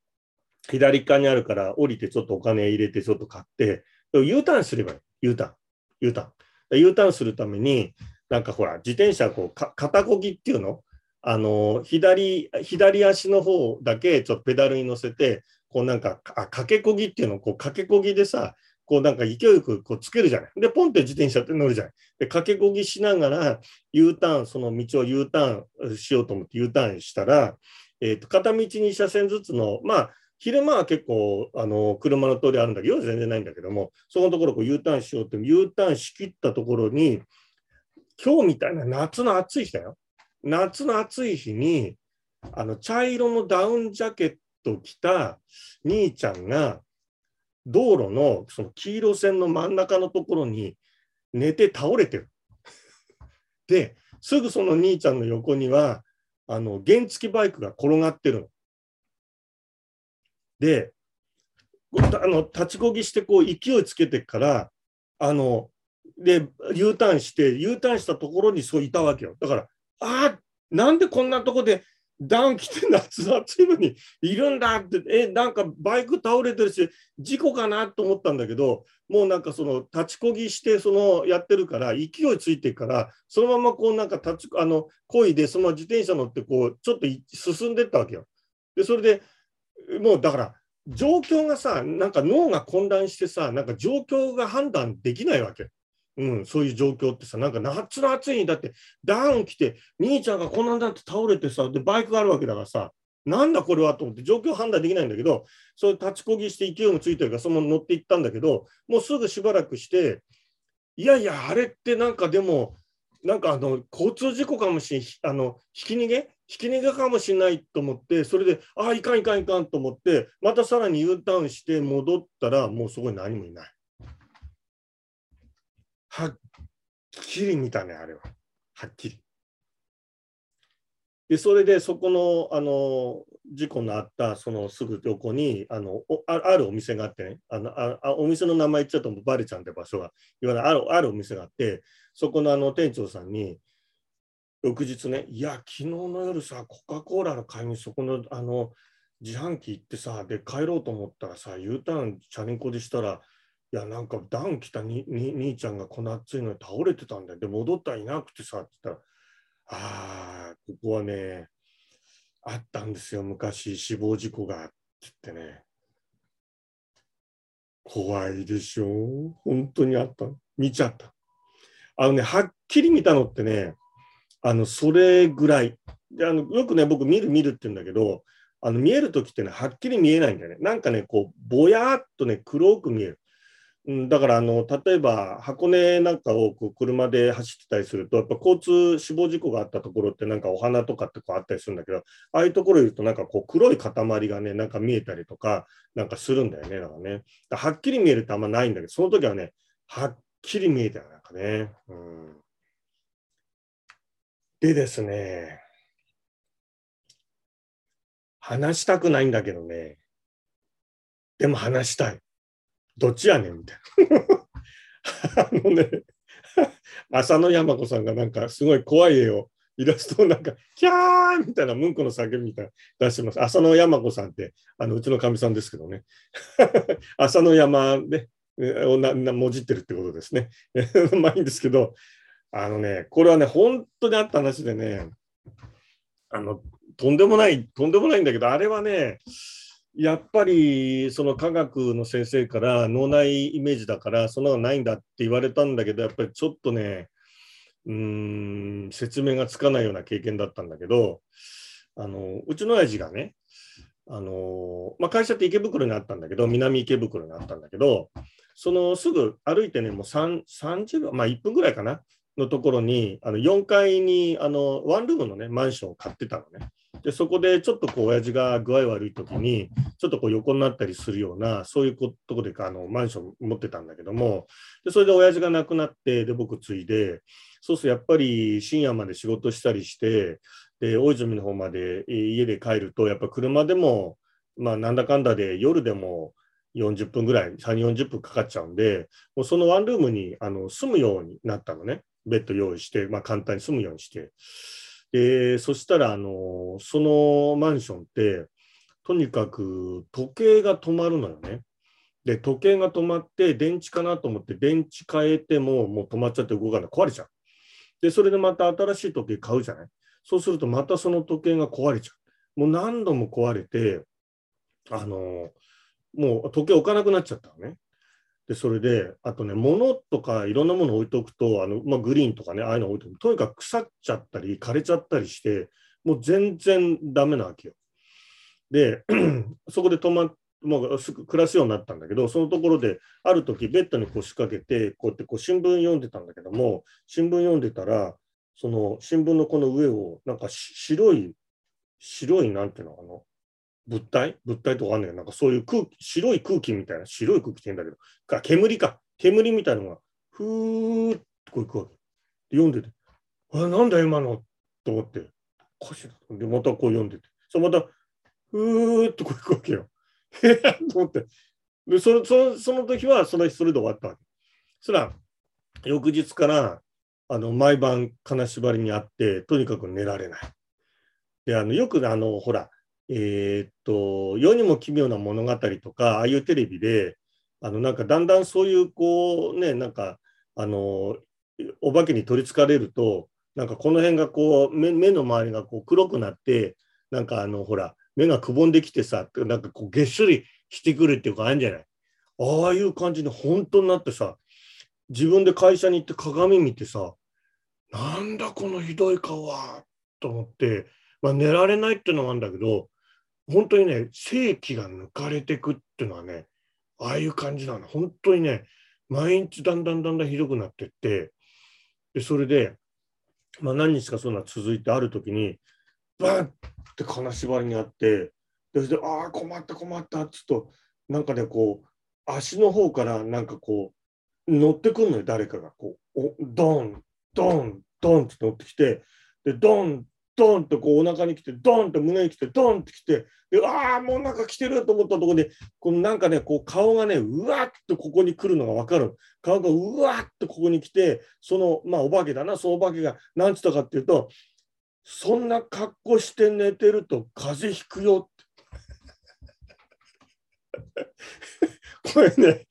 左側にあるから降りてちょっとお金入れてちょっと買って、U ターンすればいい。U ターン。U ターン。U ターンするために、なんかほら、自転車こうか、肩こぎっていうの？あの、左、左足の方だけちょっとペダルに乗せて、こうなんか、あ、駆けこぎっていうのをこう駆けこぎでさ、こうなんか勢いよくこうつけるじゃない。で、ポンって自転車って乗るじゃない。で、駆けこぎしながら U ターン、その道を U ターンしようと思って U ターンしたら、えっ、ー、と、片道2車線ずつの、まあ、昼間は結構、あの、車の通りあるんだけど、夜全然ないんだけども、そこのところこう U ターンしようって、U ターンしきったところに、今日みたいな夏の暑い日だよ。夏の暑い日に、あの、茶色のダウンジャケットと来た兄ちゃんが道路のその黄色線の真ん中のところに寝て倒れてる。で、すぐその兄ちゃんの横には、あの、原付バイクが転がってるの。で、あの立ちこぎしてこう勢いつけてから、あの、で、U ターンして、U ターンしたところにそういたわけよ。だから、あ、なんでこんなとこでダウン着て夏暑いのにいるんだって、え、なんかバイク倒れてるし、事故かなと思ったんだけど、もうなんかその立ちこぎして、そのやってるから、勢いついてるから、そのままこうなんか立ち、あの、こいで、その自転車乗ってこう、ちょっと進んでったわけよ。で、それでもうだから、状況がさ、なんか脳が混乱してさ、なんか状況が判断できないわけ。うん、そういう状況ってさ、なんか夏の暑いにだってダウン来て、兄ちゃんがこんなんだって倒れてさ、で、バイクがあるわけだからさ、なんだこれはと思って状況判断できないんだけど、そういう立ちこぎして勢いもついてるから、そのまま乗っていったんだけど、もうすぐしばらくして、いやいや、あれってなんかでも、なんかあの交通事故かもしれん、あのひき逃げ？ひき逃げかもしれないと思って、それで、ああ、いかんいかんいかんと思って、またさらに U ターンして戻ったら、もうそこに何もいない。はっきり見たね、あれは。はっきり。で、それでそこの、あの、事故のあった、そのすぐ横に、あの、あるお店があってね、あのあお店の名前言っちゃうとバレちゃうんって場所が、いわゆるあるあるお店があって、そこのあの店長さんに、翌日ね、いや、昨日の夜さ、コカ・コーラの買いにそこのあの自販機行ってさ、で、帰ろうと思ったらさ、U ターンチャリンコでしたら、いや、なんかダウン来たにに兄ちゃんがこの暑いのに倒れてたんだよ。で、戻ったらいなくてさ、って言ったら、ああ、ここはね、あったんですよ、昔、死亡事故がって言ってね。怖いでしょ本当にあった。見ちゃった。あのね、はっきり見たのってね、あの、それぐらい。であのよくね、僕見る見るって言うんだけど、あの見えるときってね、はっきり見えないんだよね。なんかね、こう、ぼやっとね、黒く見える。うん、だからあの例えば箱根なんかをこう車で走ってたりすると、やっぱ交通死亡事故があったところってなんかお花とかってこうあったりするんだけど、ああいうところいるとなんかこう黒い塊がね、なんか見えたりとかなんかするんだよね。だからね。はっきり見えるってあんまないんだけど、その時はね、はっきり見えたよ、なんかね。うん、でですね、話したくないんだけどね、でも話したい。どっちやねんみたいな。あのね、浅野山子さんがなんかすごい怖い絵を、イラストをなんか、キャーみたいなムンクの叫びみたいな出してます。浅野山子さんって、あのうちのかみさんですけどね。浅野山で、をななもじってるってことですね。まあいいんですけど、あのね、これはね、本当にあった話でね、あの、とんでもない、とんでもないんだけど、あれはね、やっぱりその科学の先生から脳内イメージだからそんなのないんだって言われたんだけどやっぱりちょっとねうん説明がつかないような経験だったんだけどあのうちの親父がねあの、まあ、会社って池袋にあったんだけど南池袋にあったんだけどそのすぐ歩いてねもう30秒まあ1分ぐらいかなのところにあの4階にあのワンルームのねマンションを買ってたのね。でそこでちょっとこう親父が具合悪い時にちょっとこう横になったりするようなそういうとこであのマンション持ってたんだけどもでそれで親父が亡くなってで僕継いでそうするとやっぱり深夜まで仕事したりしてで大泉の方まで家で帰るとやっぱ車でもまあなんだかんだで夜でも40分ぐらい3 40分かかっちゃうんでもうそのワンルームにあの住むようになったのねベッド用意して、まあ、簡単に住むようにして。で、そしたら、あの、そのマンションって、とにかく時計が止まるのよね。で、時計が止まって、電池かなと思って、電池変えても、もう止まっちゃって動かない。壊れちゃう。で、それでまた新しい時計買うじゃない。そうすると、またその時計が壊れちゃう。もう何度も壊れて、あの、もう時計置かなくなっちゃったのね。で、それで、あとね、物とかいろんなもの置いとくと、あのまあ、グリーンとかね、ああいうの置いとくと、とにかく腐っちゃったり、枯れちゃったりして、もう全然ダメなわけよ。で、そこで泊まもう暮らすようになったんだけど、そのところで、ある時ベッドに腰掛けて、こうやってこう新聞読んでたんだけども、新聞読んでたら、その新聞のこの上を、なんか白い、白い、なんていうの、あの、物体？物体とかあんねん。なんかそういう空気、白い空気みたいな、白い空気って言うんだけど、か煙か、煙みたいなのが、ふーっとこういくわけ。で読んでて、あ、なんだ今の？と思って、おかしいな。で、またこう読んでて、そまた、ふーっとこういくわけよ。へと思って。で、その、その、その時は、そのそれで終わったわけ。そら、翌日から、あの、毎晩金縛りにあって、とにかく寝られない。で、あの、よくあの、ほら、えー、っと、世にも奇妙な物語とか、ああいうテレビで、あの、なんかだんだんそういう、こう、ね、なんか、あの、お化けに取りつかれると、なんかこの辺がこう目目の周りがこう黒くなってなんかあのほら目がくぼんできてさなんかこうげっそりしてくるっていうかあるんじゃない？ああいう感じに本当になってさ自分で会社に行って鏡見てさなんだこのひどい顔はと思って、まあ、寝られないっていうのもあるんだけど本当にね正気が抜かれてくっていうのはねああいう感じなの。本当にね毎日だんだんだんだんひどくなってってでそれでまあ、何日かそんな続いてある時にバンって金縛りにあってでそれで「ああ困った困った」っつうとなんかねこう足の方からなんかこう乗ってくるのよ誰かが。こうおドンドンドンって乗ってきてでドンドンとこうお腹に来て、ドンって胸に来て、ドンって来て、で、ああ、もうなんか来てると思ったところで、このなんかね、こう顔がね、うわっとここに来るのが分かる。顔がうわっとここに来て、その、まあお化けだな、そのお化けが何つったかっていうと、そんな格好して寝てると風邪ひくよって。これね、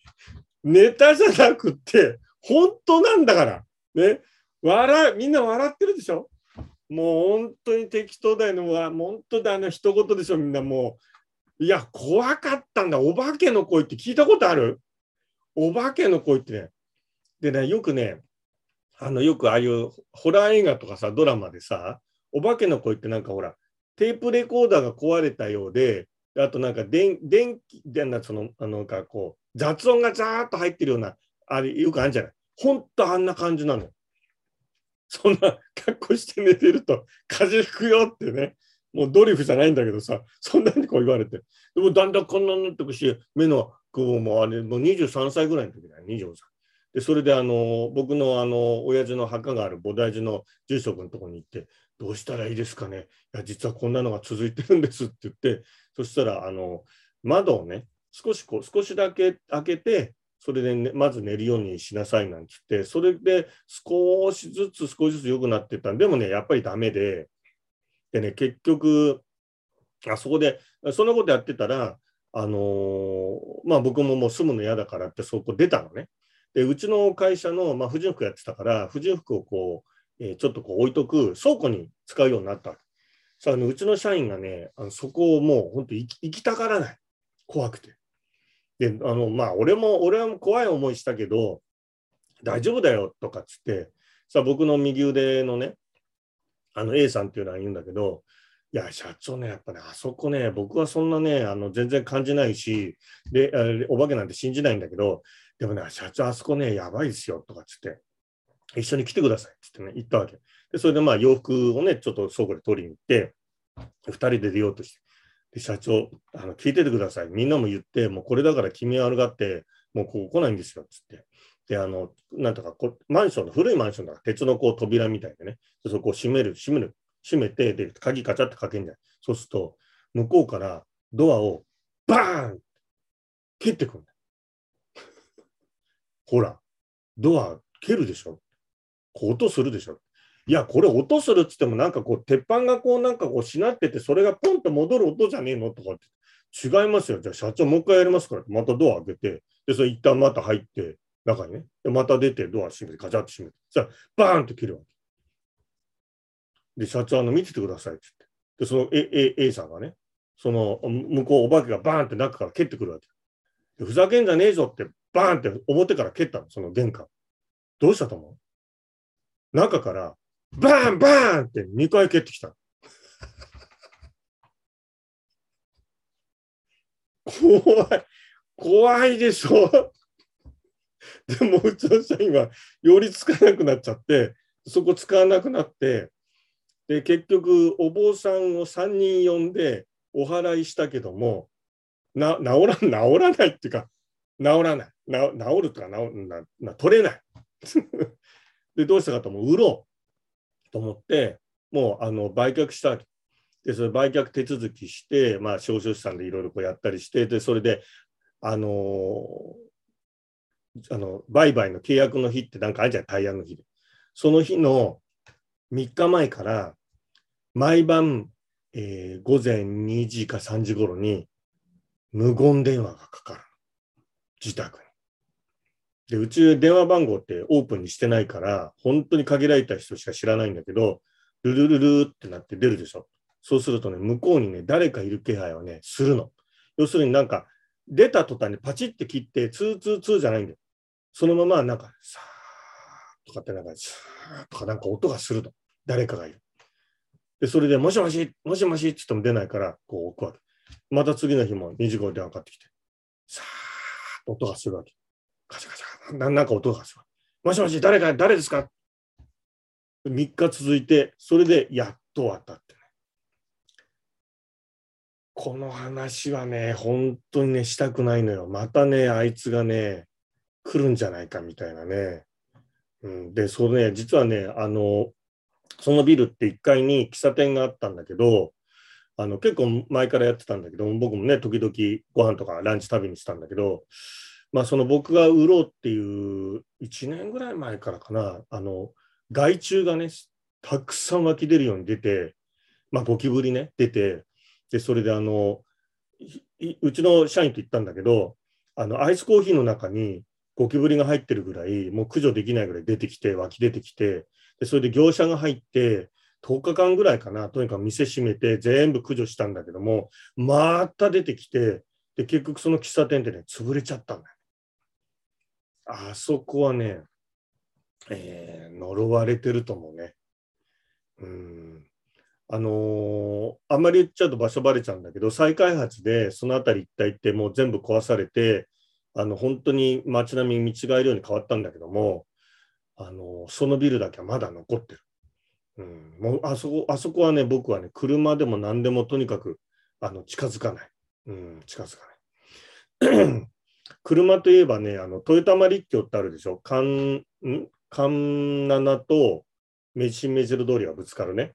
ネタじゃなくて、本当なんだから。ね。笑みんな笑ってるでしょ？もう本当に適当だよね。もう本当だ、あの一言でしょ、みんなもう。いや、怖かったんだ。お化けの声って聞いたことある？お化けの声ってね。でね、よくね、あの、よくああいうホラー映画とかさ、ドラマでさ、お化けの声ってなんかほら、テープレコーダーが壊れたようで、あとなんか電電気でなそのあのかこう雑音がザーッと入ってるようなあれよくあるんじゃない本当あんな感じなの。そんな格好して寝てると風邪ひくよってね、もうドリフじゃないんだけどさ、そんなにこう言われて。でもだんだんこんなになってくし、目の雲もあれ、もう23歳ぐらいの時だよ、24歳。で、それであの、僕のあの、親父の墓がある菩提寺の住職のとこに行って、どうしたらいいですかねいや、実はこんなのが続いてるんですって言って、そしたら、あの、窓をね、少しこう、少しだけ開けて、それで、ね、まず寝るようにしなさいなんつって、それで少しずつ少しずつ良くなっていったんでもね、やっぱりダメで、でね、結局、あそこで、そんなことやってたら、あのー、まあ僕ももう住むの嫌だからってそこ出たのね。で、うちの会社の、まあ、婦人服やってたから、婦人服をこう、えー、ちょっとこう置いとく倉庫に使うようになったさあ、うちの社員がね、あのそこをもう本当行きたがらない。怖くて。で、あの、まあ、俺も、俺は怖い思いしたけど、大丈夫だよとかっつって、さ、僕の右腕のね、あの A さんっていうのは言うんだけど、いや、社長ね、やっぱね、あそこね、僕はそんなね、あの全然感じないし、で、お化けなんて信じないんだけど、でもね、社長、あそこね、やばいですよとかっつって、一緒に来てくださいっつってね、言ったわけ。で、それでまあ洋服をね、ちょっと倉庫で取りに行って、2人で出ようとして、社長あの、聞いててください。みんなも言って、もうこれだから君は悪がって、もうここ来ないんですよ、つって。で、あの、なんとかこ、マンションの、古いマンションだから、鉄のこう扉みたいでね、そこを閉める、閉める、閉めて、で、鍵ガチャってかけんじゃん。そうすると、向こうからドアをバーン蹴ってくる ほら、ドア蹴るでしょこう音するでしょいや、これ音するっつっても、なんかこう、鉄板がこう、なんかこう、しなってて、それがポンと戻る音じゃねえの？とかって、違いますよ。じゃあ社長もう一回やりますから、またドア開けて、で、それ一旦また入って、中にね、で、また出て、ドア閉めて、ガチャッと閉めて、さバーンと切るわけ。で、社長、あの、見ててくださいって言って。で、その A, A, A さんがね、その、向こう、お化けがバーンって中から蹴ってくるわけ。でふざけんじゃねえぞって、バーンって表から蹴ったの、その玄関。どうしたと思う？中から、バーンバンって2回蹴ってきた。怖い。怖いでしょ。でもうちの社員は寄りつかなくなっちゃって、そこ使わなくなって、で、結局お坊さんを3人呼んでお祓いしたけども、な治ら治らないっていうか、治らない。な治るとか治なな取れない。で、どうしたかとも売ろう。と思って、もうあの売却したで、それ売却手続きして、まあ、少々資産でいろいろこうやったりして、で、それで、あのー、あの、売買の契約の日ってなんかあるじゃん、タイヤの日で。その日の3日前から、毎晩えー午前2時か3時頃に無言電話がかかる。自宅に。で、うち電話番号ってオープンにしてないから、本当に限られた人しか知らないんだけど、ルルルルってなって出るでしょ。そうするとね、向こうにね、誰かいる気配をね、するの。要するになんか、出た途端にパチって切って、ツーツーツーじゃないんだよ。そのままなんか、さーとかってなんか、さーとかなんか音がすると。誰かがいる。で、それで、もしもし、もしもしって言っても出ないから、こう置くわけ。また次の日も2時頃電話かかってきて、さーっと音がするわけ。カチャカチャ、ななんか音がする。もしもし、誰か、誰ですか ?3 日続いて、それでやっと終わったってね。この話はね、本当にね、したくないのよ。またね、あいつがね、来るんじゃないかみたいなね。うん、で、それね、実はね、あの、そのビルって1階に喫茶店があったんだけど、あの結構前からやってたんだけど、僕もね、時々ご飯とかランチ食べにしたんだけど、まあ、その僕が売ろうっていう1年ぐらい前からかな、あの害虫がね、たくさん湧き出るように出て、まあ、ゴキブリね、出て、で、それであの、うちの社員と言ったんだけど、あのアイスコーヒーの中にゴキブリが入ってるぐらい、もう駆除できないぐらい出てきて、湧き出てきて、でそれで業者が入って、10日間ぐらいかな、とにかく店閉めて、全部駆除したんだけども、また出てきて、で結局その喫茶店でね、潰れちゃったんだよ。あそこはね、えー呪われてると思うね。うん。あのーあんまり言っちゃうと場所バレちゃうんだけど、再開発でその辺り一帯ってもう全部壊されて、あの本当に街並み見違えるように変わったんだけども、あのーそのビルだけはまだ残ってる。うん、もうあそこあそこはね、僕はね、車でも何でもとにかくあの近づかない。うん、近づかない。車といえばね、あの豊玉立教ってあるでしょ？環ん？環七とメシメジル通りがぶつかるね。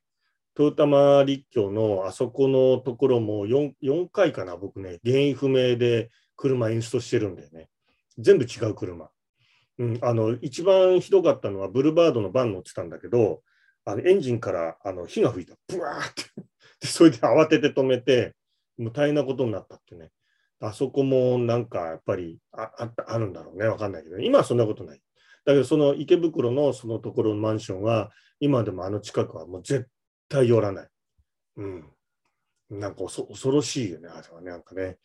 豊玉立教のあそこのところも 4, 4回かな、僕ね、原因不明で車インストしてるんだよね。全部違う車。うん、あの一番ひどかったのはブルバードのバン乗ってたんだけど、あのエンジンからあの火が吹いた。ブワーって。それで慌てて止めて、もう大変なことになったってね。あそこもなんかやっぱりあああるんだろうね。わかんないけど、今はそんなことない。だけど、その池袋のそのところのマンションは、今でもあの近くはもう絶対寄らない。うん。なんか恐恐ろしいよね、あれはね。なんかね。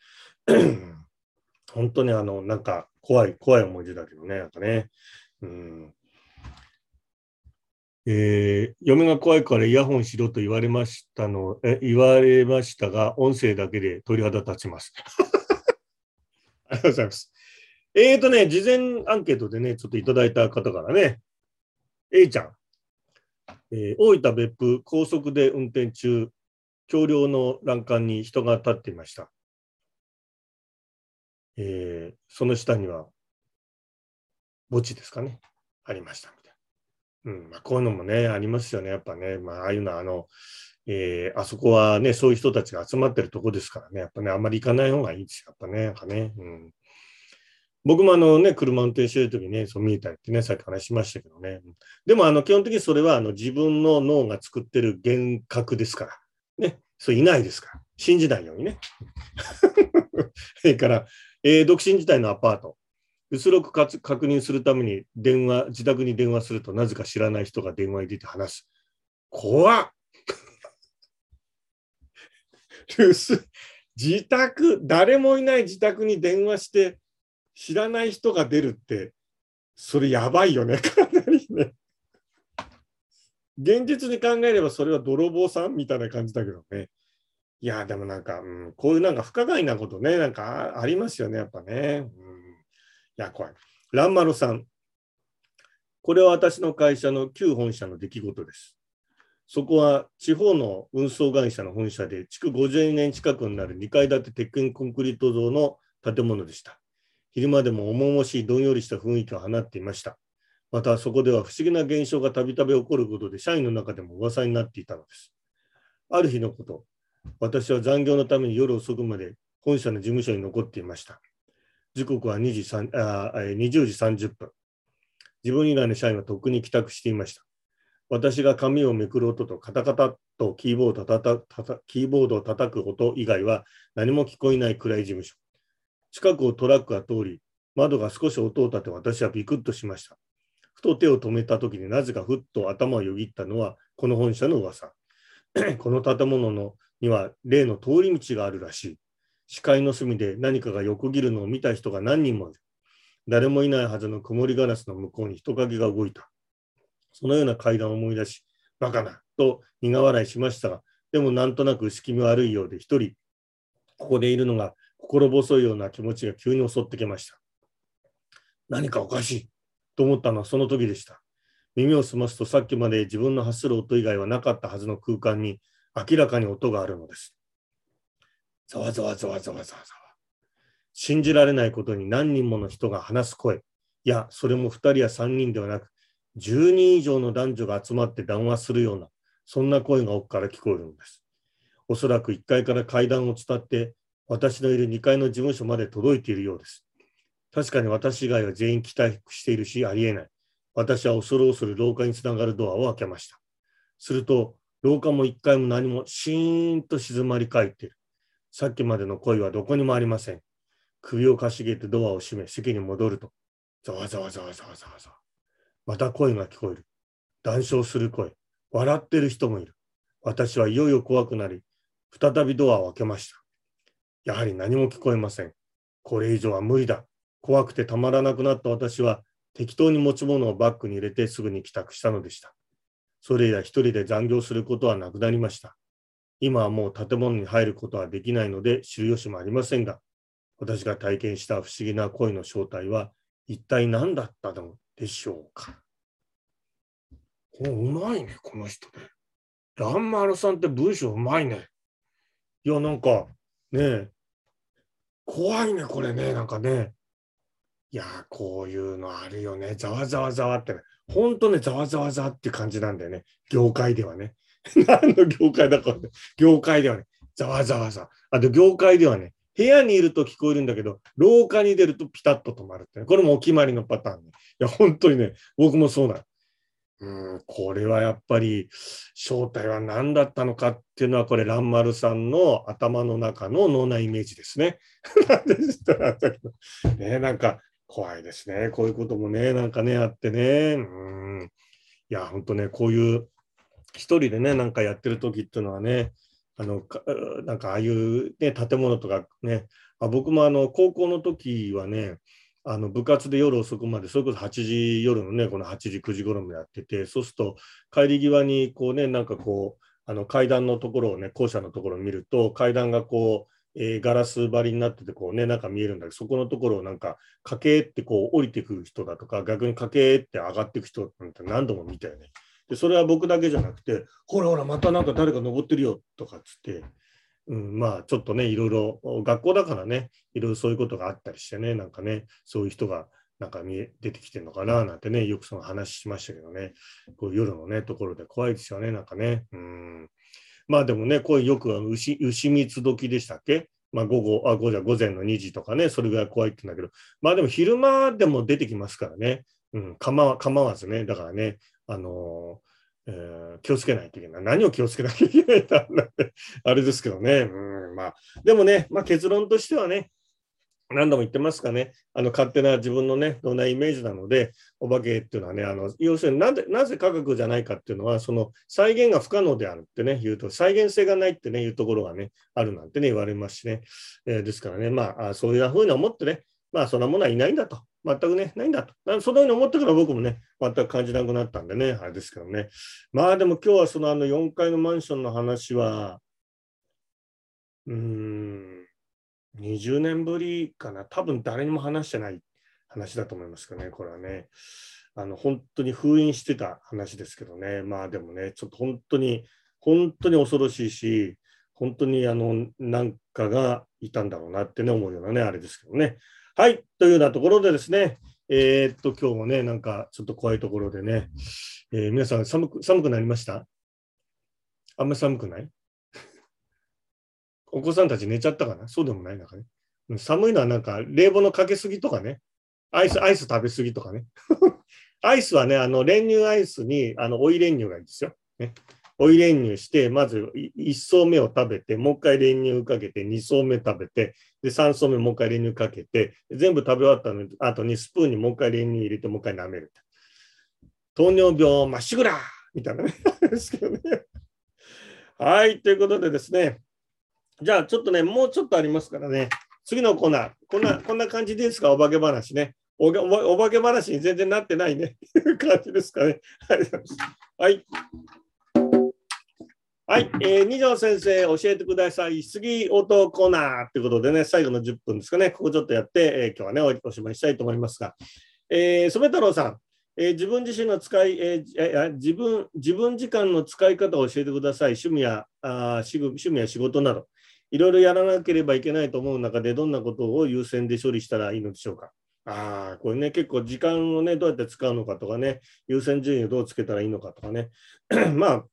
本当にあの、なんか怖い、怖い思い出だけどね。なんかね。うん。えー嫁が怖いからイヤホンしろと言われましたの、え言われましたが、音声だけで鳥肌立ちます。ありがとうございます。えーとね、事前アンケートでね、ちょっといただいた方からね、A ちゃん、えー大分別府高速で運転中、橋梁の欄干に人が立っていました。えーその下には墓地ですかね、ありましたみたいな。うんまあ、こういうのもね、ありますよね、やっぱね、まあ、ああいうのは、あの、えーあそこはね、そういう人たちが集まってるとこですからね、やっぱね、あんまり行かない方がいいですよ、やっぱね、なんかね。うん、僕もあのね、車運転してるときにね、そう見えたりってね、さっき話しましたけどね。でも、あの、基本的にそれは、あの、自分の脳が作ってる幻覚ですから。ね、そういないですから。信じないようにね。それから、えー独身時代のアパート。薄ろくかつ確認するために電話、自宅に電話すると、なぜか知らない人が電話に出て話す。怖っ留守自宅、誰もいない自宅に電話して、知らない人が出るって、それやばいよね、かなりね。現実に考えればそれは泥棒さんみたいな感じだけどね。いや、でもなんか、うん、こういうなんか不可解なことね、なんかありますよね、やっぱね。うん、いや、怖い。蘭丸さん。これは私の会社の旧本社の出来事です。そこは地方の運送会社の本社で、築50年近くになる2階建て鉄筋コンクリート造の建物でした。昼間でも重々しいどんよりした雰囲気を放っていました。またそこでは不思議な現象がたびたび起こることで、社員の中でも噂になっていたのです。ある日のこと、私は残業のために夜遅くまで本社の事務所に残っていました。時刻は2時3あ20時30分。自分以外の社員はとっくに帰宅していました。私が紙をめくる音とカタカタとキーボードをたたーードを叩く音以外は何も聞こえない暗い事務所。近くをトラックが通り、窓が少し音を立て私はビクッとしました。ふと手を止めた時になぜかふっと頭をよぎったのはこの本社の噂。この建物のには例の通り道があるらしい。視界の隅で何かが横切るのを見た人が何人もいる。誰もいないはずの曇りガラスの向こうに人影が動いた。そのような階段を思い出し、バカなと苦笑いしましたが、でもなんとなく薄気味悪いようで一人、ここでいるのが心細いような気持ちが急に襲ってきました。何かおかしいと思ったのはその時でした。耳を澄ますとさっきまで自分の発する音以外はなかったはずの空間に明らかに音があるのです。ざわざわざわざわざわざわ。信じられないことに何人もの人が話す声。いや、それも2人や3人ではなく、10人以上の男女が集まって談話するような、そんな声が奥から聞こえるのです。おそらく1階から階段を伝って、私のいる2階の事務所まで届いているようです。確かに私以外は全員帰宅しているし、ありえない。私は恐る恐る廊下につながるドアを開けました。すると、廊下も1階も何もシーンと静まり返っている。さっきまでの声はどこにもありません。首をかしげてドアを閉め、席に戻ると、ざわざわざわざわざわざわ。また声が聞こえる。談笑する声。笑ってる人もいる。私はいよいよ怖くなり、再びドアを開けました。やはり何も聞こえません。これ以上は無理だ。怖くてたまらなくなった私は、適当に持ち物をバッグに入れてすぐに帰宅したのでした。それ以来一人で残業することはなくなりました。今はもう建物に入ることはできないので知る由もありませんが、私が体験した不思議な恋の正体は一体何だったのでしょうか。うまいね、この人ね。ランマルさんって文章うまいね。いや、なんかね、怖いね、これね、なんかね。いや、こういうのあるよね。ざわざわざわってね。ほんとね、ざわざわざわって感じなんだよね。業界ではね。何の業界だか、ね、業界ではね、ざわざわざ。あと、業界ではね、部屋にいると聞こえるんだけど、廊下に出るとピタッと止まるって、ね、これもお決まりのパターンね。いや、本当にね、僕もそうだ。うん、これはやっぱり正体は何だったのかっていうのは、これ、蘭丸さんの頭の中の脳内イメージですね。ね、なんか怖いですね。こういうこともね、なんかね、あってね。うんいや、本当ね、こういう一人でね、なんかやってる時っていうのはね、あのなんかああいう、ね、建物とかね、あ僕もあの高校の時はね、あの部活で夜遅くまで、それこそ8時、夜のね、この8時、9時頃もやってて、そうすると帰り際にこうね、なんかこう、あの階段のところをね、校舎のところを見ると、階段がこう、えー、ガラス張りになってて、こうね、なんか見えるんだけど、そこのところをなんか、駆けってこう降りてくる人だとか、逆に駆けって上がっていく人なんて何度も見たよね。でそれは僕だけじゃなくて、ほらほら、またなんか誰か登ってるよとかっつって、うん、まあちょっとね、いろいろ、学校だからね、いろいろそういうことがあったりしてね、なんかね、そういう人がなんか見え出てきてるのかななんてね、よくその話しましたけどね、こう夜のね、ところで怖いですよね、なんかね。うん。まあでもね、こういうよく牛牛蜜時でしたっけ？まあ午後、あ、午前午前の2時とかね、それぐらい怖いって言うんだけど、まあでも昼間でも出てきますからね、うん、構構わずね、だからね、あのー、え、気をつけないといけない。何を気をつけなきゃいけないんだって あれですけどね。うん、まあ、でもね、まあ、結論としてはね、何度も言ってますかね、あの勝手な自分のね、どんなイメージなので、お化けっていうのはね、あの要するになぜなぜ科学じゃないかっていうのは、その再現が不可能であるってね、言うと、再現性がないってね、いうところがね、あるなんてね、言われますしね。えー、ですからね、まあ、そういうふうに思ってね、まあ、そんなものはいないんだと。全くね、ないんだと。そのように思ってから僕もね、全く感じなくなったんでね、あれですけどね。まあでも今日はそのあの4階のマンションの話は、うーん、20年ぶりかな。多分誰にも話してない話だと思いますけどね、これはね。あの、本当に封印してた話ですけどね。まあでもね、ちょっと本当に、本当に恐ろしいし、本当にあの、なんかがいたんだろうなってね、思うようなね、あれですけどね。はい、というようなところでですね、えー、っと、今日もね、なんかちょっと怖いところでね、えー、皆さん寒く、寒くなりました？あんまり寒くない？お子さんたち寝ちゃったかな？そうでもない？なんかね。寒いのはなんか冷房のかけすぎとかね、アイス、アイス食べすぎとかね。アイスはね、あの練乳アイスにあの追い練乳がいいんですよ。ね、追い練乳して、まず1層目を食べて、もう一回練乳かけて、2層目食べて、で3層目もう一回練乳かけて、全部食べ終わったのあとにスプーンにもう一回練乳入れて、もう一回舐める。糖尿病まっしぐらみたいなね。ですけどね。はい、ということでですね、じゃあちょっとね、もうちょっとありますからね、次のコーナー、こんな こんな感じですか、お化け話ね。おお化け話に全然なってないね。感じですかね。はい。はい、えー、二条先生、教えてください。杉音コーナーということでね、最後の10分ですかね、ここちょっとやって、えー、今日はねお、おしまいしたいと思いますが、えー、染太郎さん、えー、自分自身の使い、えー、自分、自分時間の使い方を教えてください。趣味やあ趣味や仕事など、いろいろやらなければいけないと思う中で、どんなことを優先で処理したらいいのでしょうか。ああ、これね、結構時間をね、どうやって使うのかとかね、優先順位をどうつけたらいいのかとかね。まあ、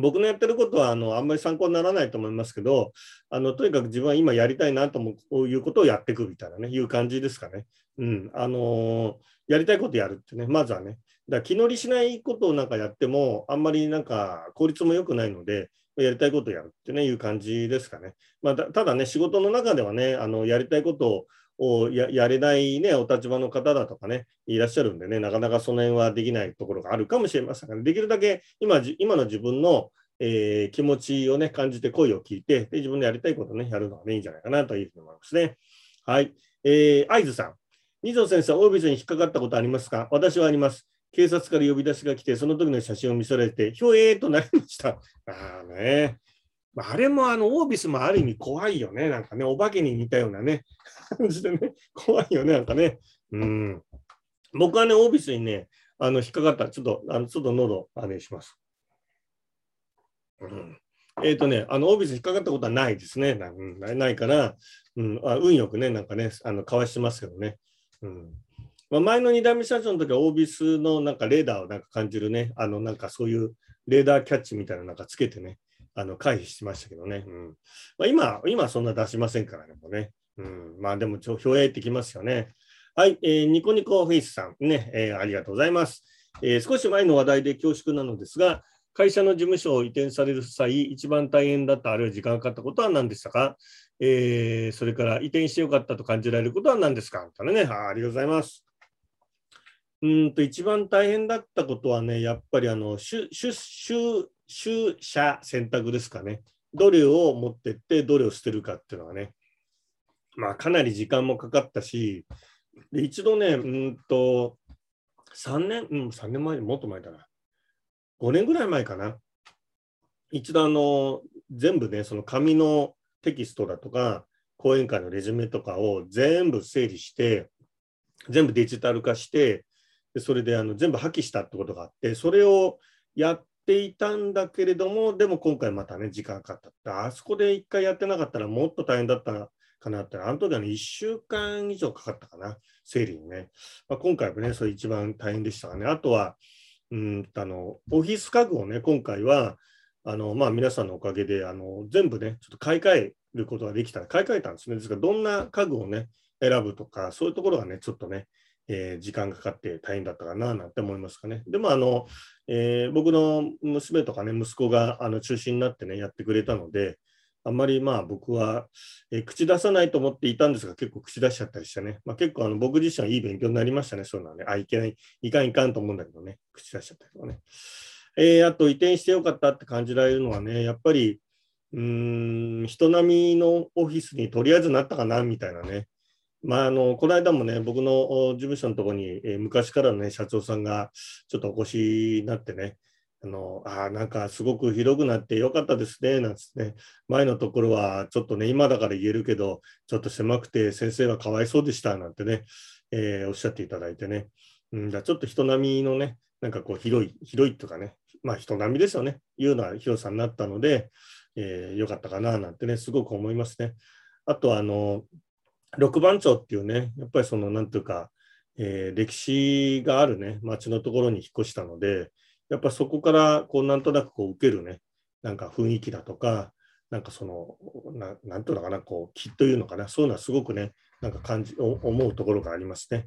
僕のやってることはあのあんまり参考にならないと思いますけど、あのとにかく自分は今やりたいなと思うこういうことをやっていくみたいなね、いう感じですかね。うん、あのー、やりたいことやるってね、まずはね。だから気乗りしないことをなんかやっても、あんまりなんか効率も良くないので、やりたいことをやるってね、いう感じですかね。まあ、ただね、仕事の中ではね、あのやりたいことをややれないね、お立場の方だとかね、いらっしゃるんでね、なかなかその辺はできないところがあるかもしれませんが、ね、できるだけ今今の自分の、えー、気持ちをね、感じて声を聞いてで、自分でやりたいことをね、やるのがね、いいんじゃないかなというふうに思いますね。はい。えー、合図さん。二条先生、オービスに引っかかったことありますか？私はあります。警察から呼び出しが来て、その時の写真を見せられて、ひょえーとなりました。ああね。あれもあのオービスもある意味怖いよね。なんかね、お化けに似たようなね、感じでね、怖いよね、なんかね。うん。僕はね、オービスにね、あの引っかかった。ちょっと、あのちょっと喉、あれします。うん、えっ、ー、とね、あの、オービス引っかかったことはないですね。な,、うん、ないから、うん、あ運よくね、なんかね、あの、かわしてますけどね。うんま、前の2代目社長の時はオービスのなんかレーダーをなんか感じるね、あの、なんかそういうレーダーキャッチみたいななんかつけてね、あの回避しましたけどね。うんまあ、今、今そんな出しませんからね、もうね。うん、まあでも、ちょ表ってきますよね。はい、えー、ニコニコフェイスさんね、えー、ありがとうございます、えー、少し前の話題で恐縮なのですが、会社の事務所を移転される際、一番大変だった、あるいは時間がかかったことは何でしたか、えー、それから移転してよかったと感じられることは何ですか？ねあ、ありがとうございます。うんと一番大変だったことはね、やっぱりあの取捨選択ですかね。どれを持ってって、どれを捨てるかっていうのはね、まあ、かなり時間もかかったし、で一度ね、うんと、3年、うん、3年前、もっと前だな。5年ぐらい前かな。一度あの、全部ね、その紙のテキストだとか、講演会のレジュメとかを全部整理して、全部デジタル化して、でそれであの全部破棄したってことがあって、それをやっていたんだけれども、でも今回またね、時間かかった。あそこで一回やってなかったらもっと大変だったかなって、あの時はね、1週間以上かかったかな、整理にね。まあ、今回もね、それ一番大変でしたね。あとは、うんあのオフィス家具をね、今回は、あのまあ、皆さんのおかげであの全部ね、ちょっと買い替えることができたら、買い替えたんですね。ですから、どんな家具をね、選ぶとか、そういうところがね、ちょっとね、えー、時間かかって大変だったかななんて思いますかね。でもあの、えー、僕の娘とかね、息子があの中心になってね、やってくれたので、あんまりまあ僕は、えー、口出さないと思っていたんですが、結構口出しちゃったりしてね、まあ、結構あの僕自身はいい勉強になりましたね、そういうのはね。あ、いけない、いかんいかんと思うんだけどね、口出しちゃったりとかね。えー、あと移転してよかったって感じられるのはね、やっぱり、うーん、人並みのオフィスにとりあえずなったかなみたいなね、まあ、あのこの間もね、僕の事務所のところに、えー、昔からの、ね、社長さんがちょっとお越しになってね、あのあなんかすごく広くなってよかったですね、なんつってね、前のところはちょっとね、今だから言えるけど、ちょっと狭くて先生はかわいそうでしたなんてね、えー、おっしゃっていただいてね、うん、だちょっと人並みのね、なんかこう広い、広いとかね、まあ人並みですよね、いうような広さになったので、えー、よかったかななんてね、すごく思いますね。あとあの、六番町っていうね、やっぱりその、なんていうか、えー、歴史があるね、町のところに引っ越したので、やっぱそこから、こう、なんとなくこう、受けるね、なんか雰囲気だとか、なんかその、ななんていうのかな、こう、気というのかな、そういうのはすごくね、なんか感じ、思うところがありますね。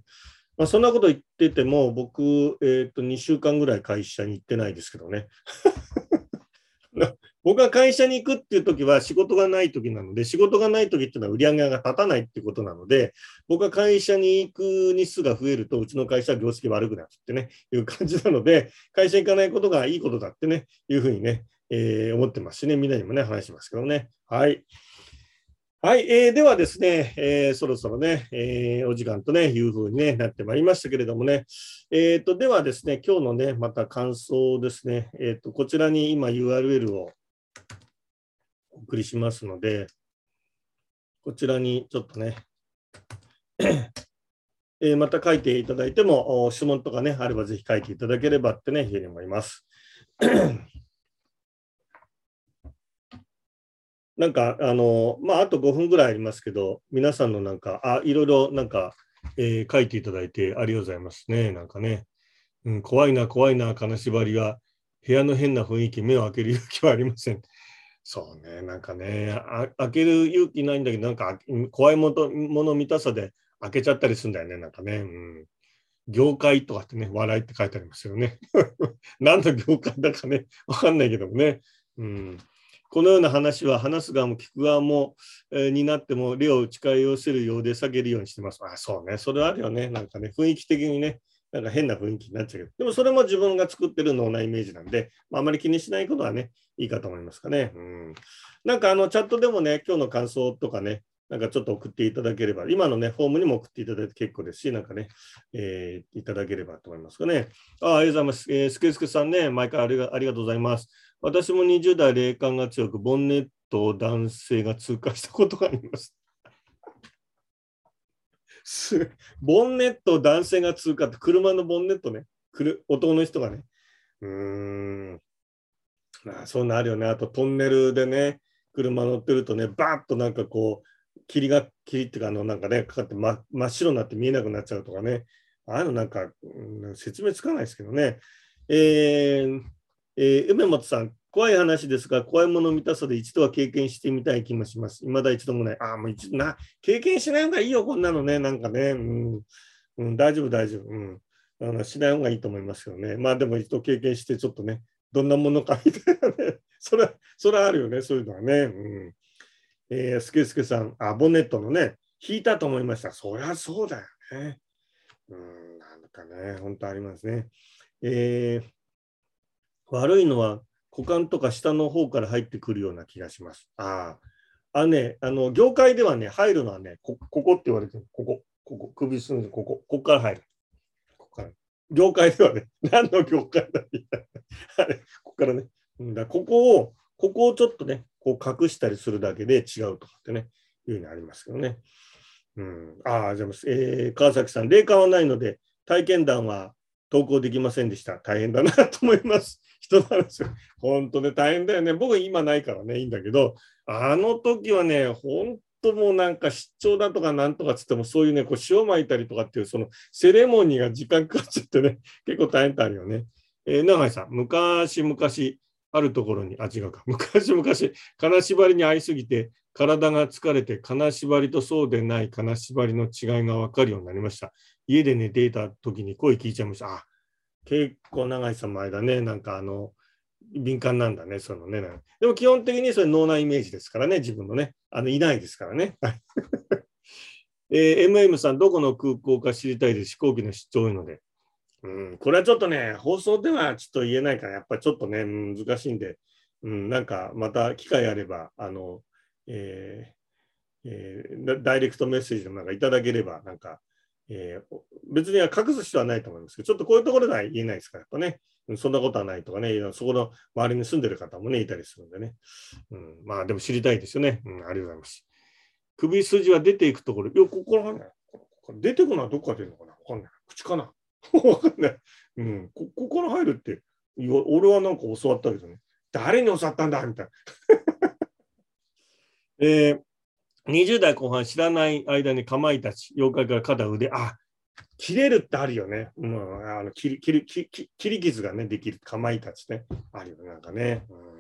まあ、そんなこと言ってても、僕、えー、と2週間ぐらい会社に行ってないですけどね。僕が会社に行くっていう時は仕事がない時なので、仕事がない時っていうのは売り上げが立たないってことなので、僕が会社に行く日数が増えると、うちの会社は業績悪くなってね、いう感じなので、会社行かないことがいいことだってね、いうふうにね、えー、思ってますしね、みんなにもね、話しますけどね。はい。はい、えー、ではですね、えー、そろそろね、えー、お時間とね、いうふうに、ね、なってまいりましたけれどもね、えーと、ではですね、今日のね、また感想ですね、えーと、こちらに今 URL をお送りしますので、こちらにちょっとね、え、また書いていただいても、質問とかね、あればぜひ書いていただければってね、ふうに思います。なんか、あの、まあ、あと5分ぐらいありますけど、皆さんのなんか、あ、いろいろなんか、えー、書いていただいてありがとうございますね。なんかね、うん、怖いな、怖いな、金縛りは、部屋の変な雰囲気、目を開ける勇気はありません。そうね、なんかね、開ける勇気ないんだけど、なんか怖いものもの見たさで開けちゃったりするんだよね、なんかね。うん、業界とかってね、笑いって書いてありますよね。何の業界だかね、わかんないけどもね。うんこのような話は話す側も聞く側も、えー、になっても、例を打ち返寄せるようで避けるようにしてます。あ、そうね。それあるよね。なんかね、雰囲気的にね、なんか変な雰囲気になっちゃうけど、でもそれも自分が作ってる脳内イメージなんで、まあ、あまり気にしないことはね、いいかと思いますかね。うん。なんかあの、チャットでもね、今日の感想とかね、なんかちょっと送っていただければ、今のね、フォームにも送っていただいて結構ですし、なんかね、えー、いただければと思いますかね。あありがとうございます。えー、スケスケさんね、毎回ありがありがとうございます。私も20代霊感が強く、ボンネットを男性が通過したことがあります。ボンネット男性が通過って、車のボンネットね、くる男の人がね。うーん。まあ、そんなるよね。あとトンネルでね、車乗ってるとね、バーッとなんかこう、霧が、霧っていうか、あの、なんかね、かかって真真っ白になって見えなくなっちゃうとかね。ああいうのなんか、うん、説明つかないですけどね。えー、えー、梅本さん、怖い話ですが、怖いもの見たさで一度は経験してみたい気もします。未だ一度もない。ああ、もう一度な、経験しない方がいいよ、こんなのね、なんかね。うん、うん、大丈夫、大丈夫。うん。あのしない方がいいと思いますよね。まあでも一度経験して、ちょっとね、どんなものかみたいなね。それは、それはあるよね、そういうのはね。うん。えー、すけすけさん、あ、ボネットのね、引いたと思いました。そりゃそうだよね。うん、なんかね、本当ありますね。えー悪いのは股間とか下の方から入ってくるような気がします。ああ。あね、あの、業界ではね、入るのはね、こここって言われてる。ここ、ここ、首すんで、ここ、ここから入る。ここから。業界ではね、何の業界だみたいな。ここからね。だここを、ここをちょっとね、こう隠したりするだけで違うとかってね、いうふうにありますけどね。うん。ああ、じゃあ、えー、川崎さん、霊感はないので、体験談は投稿できませんでした。大変だなと思います。人の話。本当ね、大変だよね。僕今ないからね、いいんだけど、あの時はね、本当もうなんか出張だとかなんとかつっても、そういうね、こう塩まいたりとかっていう、そのセレモニーが時間かかっちゃってね、結構大変ってあるよね。えー、永井さん、昔々、あるところに、あ、違うか、昔々、金縛りに会いすぎて、体が疲れて、金縛りとそうでない金縛りの違いが分かるようになりました。家で寝ていた時に声聞いちゃいました。あ、結構長いさ前だね。なんかあの、敏感なんだね、そのね。でも基本的にそれ脳内イメージですからね、自分のね。あの、いないですからね。えー、MM さん、どこの空港か知りたいです。飛行機の出張多いので。うん、これはちょっとね、放送ではちょっと言えないから、やっぱちょっとね、難しいんで、うん、なんかまた機会あれば、あの、えーえー、ダイレクトメッセージでもなんかいただければ、なんか、えー、別に隠す必要はないと思いますけど、ちょっとこういうところでは言えないですから、やっぱね、そんなことはないとかね、そこの周りに住んでる方もね、いたりするんでね。うん、まあ、でも知りたいですよね。うん、ありがとうございます。首筋は出ていくところ、いや、ここらね、出てくのはどこから出るのかな？わかんない。口かな？わかんない。うん、ここから入るって、俺はなんか教わったけどね、誰に教わったんだ？みたいな。えー20代後半知らない間にかまいたち、妖怪から肩、腕、あ、切れるってあるよね。うん、あの切り傷がね、できるかまいたちね。あるよね、なんかね。うん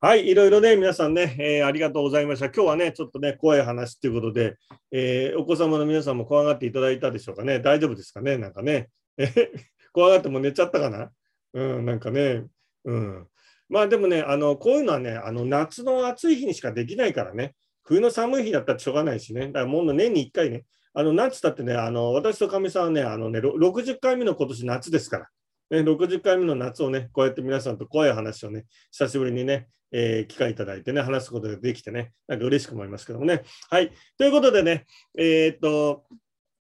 はい、いろいろね、皆さんね、えー、ありがとうございました。今日はね、ちょっとね、怖い話ということで、えー、お子様の皆さんも怖がっていただいたでしょうかね。大丈夫ですかね、なんかね。え怖がっても寝ちゃったかな？うん、なんかね。うん。まあでもね、あの、こういうのはね、あの、夏の暑い日にしかできないからね。冬の寒い日だったらしょうがないしね。だからもう年に1回ね、あの、夏だってね、あの、私とかみさんはね、あのね、60回目の今年夏ですから。ね、60回目の夏をね、こうやって皆さんと怖い話をね、久しぶりにね、えー、機会いただいてね、話すことができてね、なんか嬉しく思いますけどもね。はい。ということでね、えー、っと、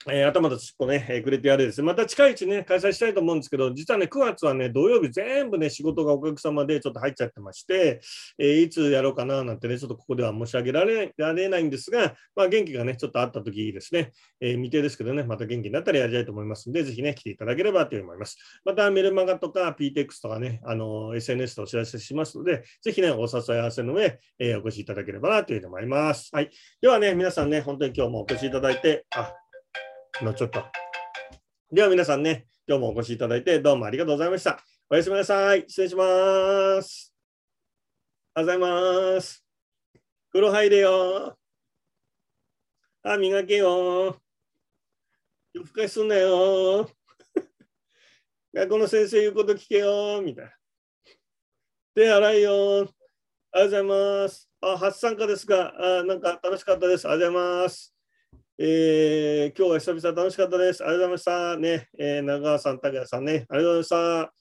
えー、頭と尻尾ね、えー、くれてやるです。また近いうちね、開催したいと思うんですけど、実はね、9月はね、土曜日全部ね、仕事がお客様でちょっと入っちゃってまして、えー、いつやろうかななんてね、ちょっとここでは申し上げられられないんですが、まあ、元気がね、ちょっとあった時ですね、え未定ですけどね、また元気になったらやりたいと思いますので、ぜひね、来ていただければと思います。また、メルマガとか PTX とかね、あの SNS とお知らせしますので、ぜひね、お誘い合わせの上、えお越しいただければなというふうに思います。はい。ではね、皆さんね、本当に今日もお越しいただいて、あのちょっと。では皆さんね、今日もお越しいただいてどうもありがとうございました。おやすみなさい。失礼します。おはようございます。風呂入れよ。歯磨けよ。夜更かしすんなよ。学校の先生言うこと聞けよ。みたいな。手洗いよ。おはようございます。あ、初参加ですが、あなんか楽しかったです。ありがとうございます。えー、今日は久々楽しかったです。ありがとうございました。ね、えー、長川さん、拓也さんね、ありがとうございました。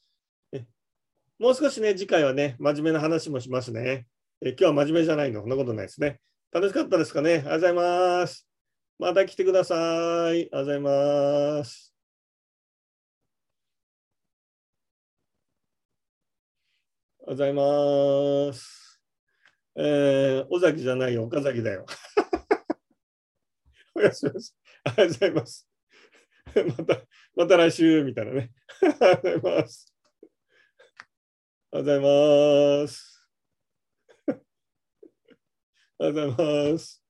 もう少しね、次回はね、真面目な話もしますね。えー、今日は真面目じゃないの、そんなことないですね。楽しかったですかね。ありがとうございます。また来てください。ありがとうございます。ありがとうございます。えー、尾崎じゃないよ、岡崎だよ。おやすみなさい。ありがとうございます。また、また来週みたいなね。ありがとうございます。ありがとうございます。ありがとうございます。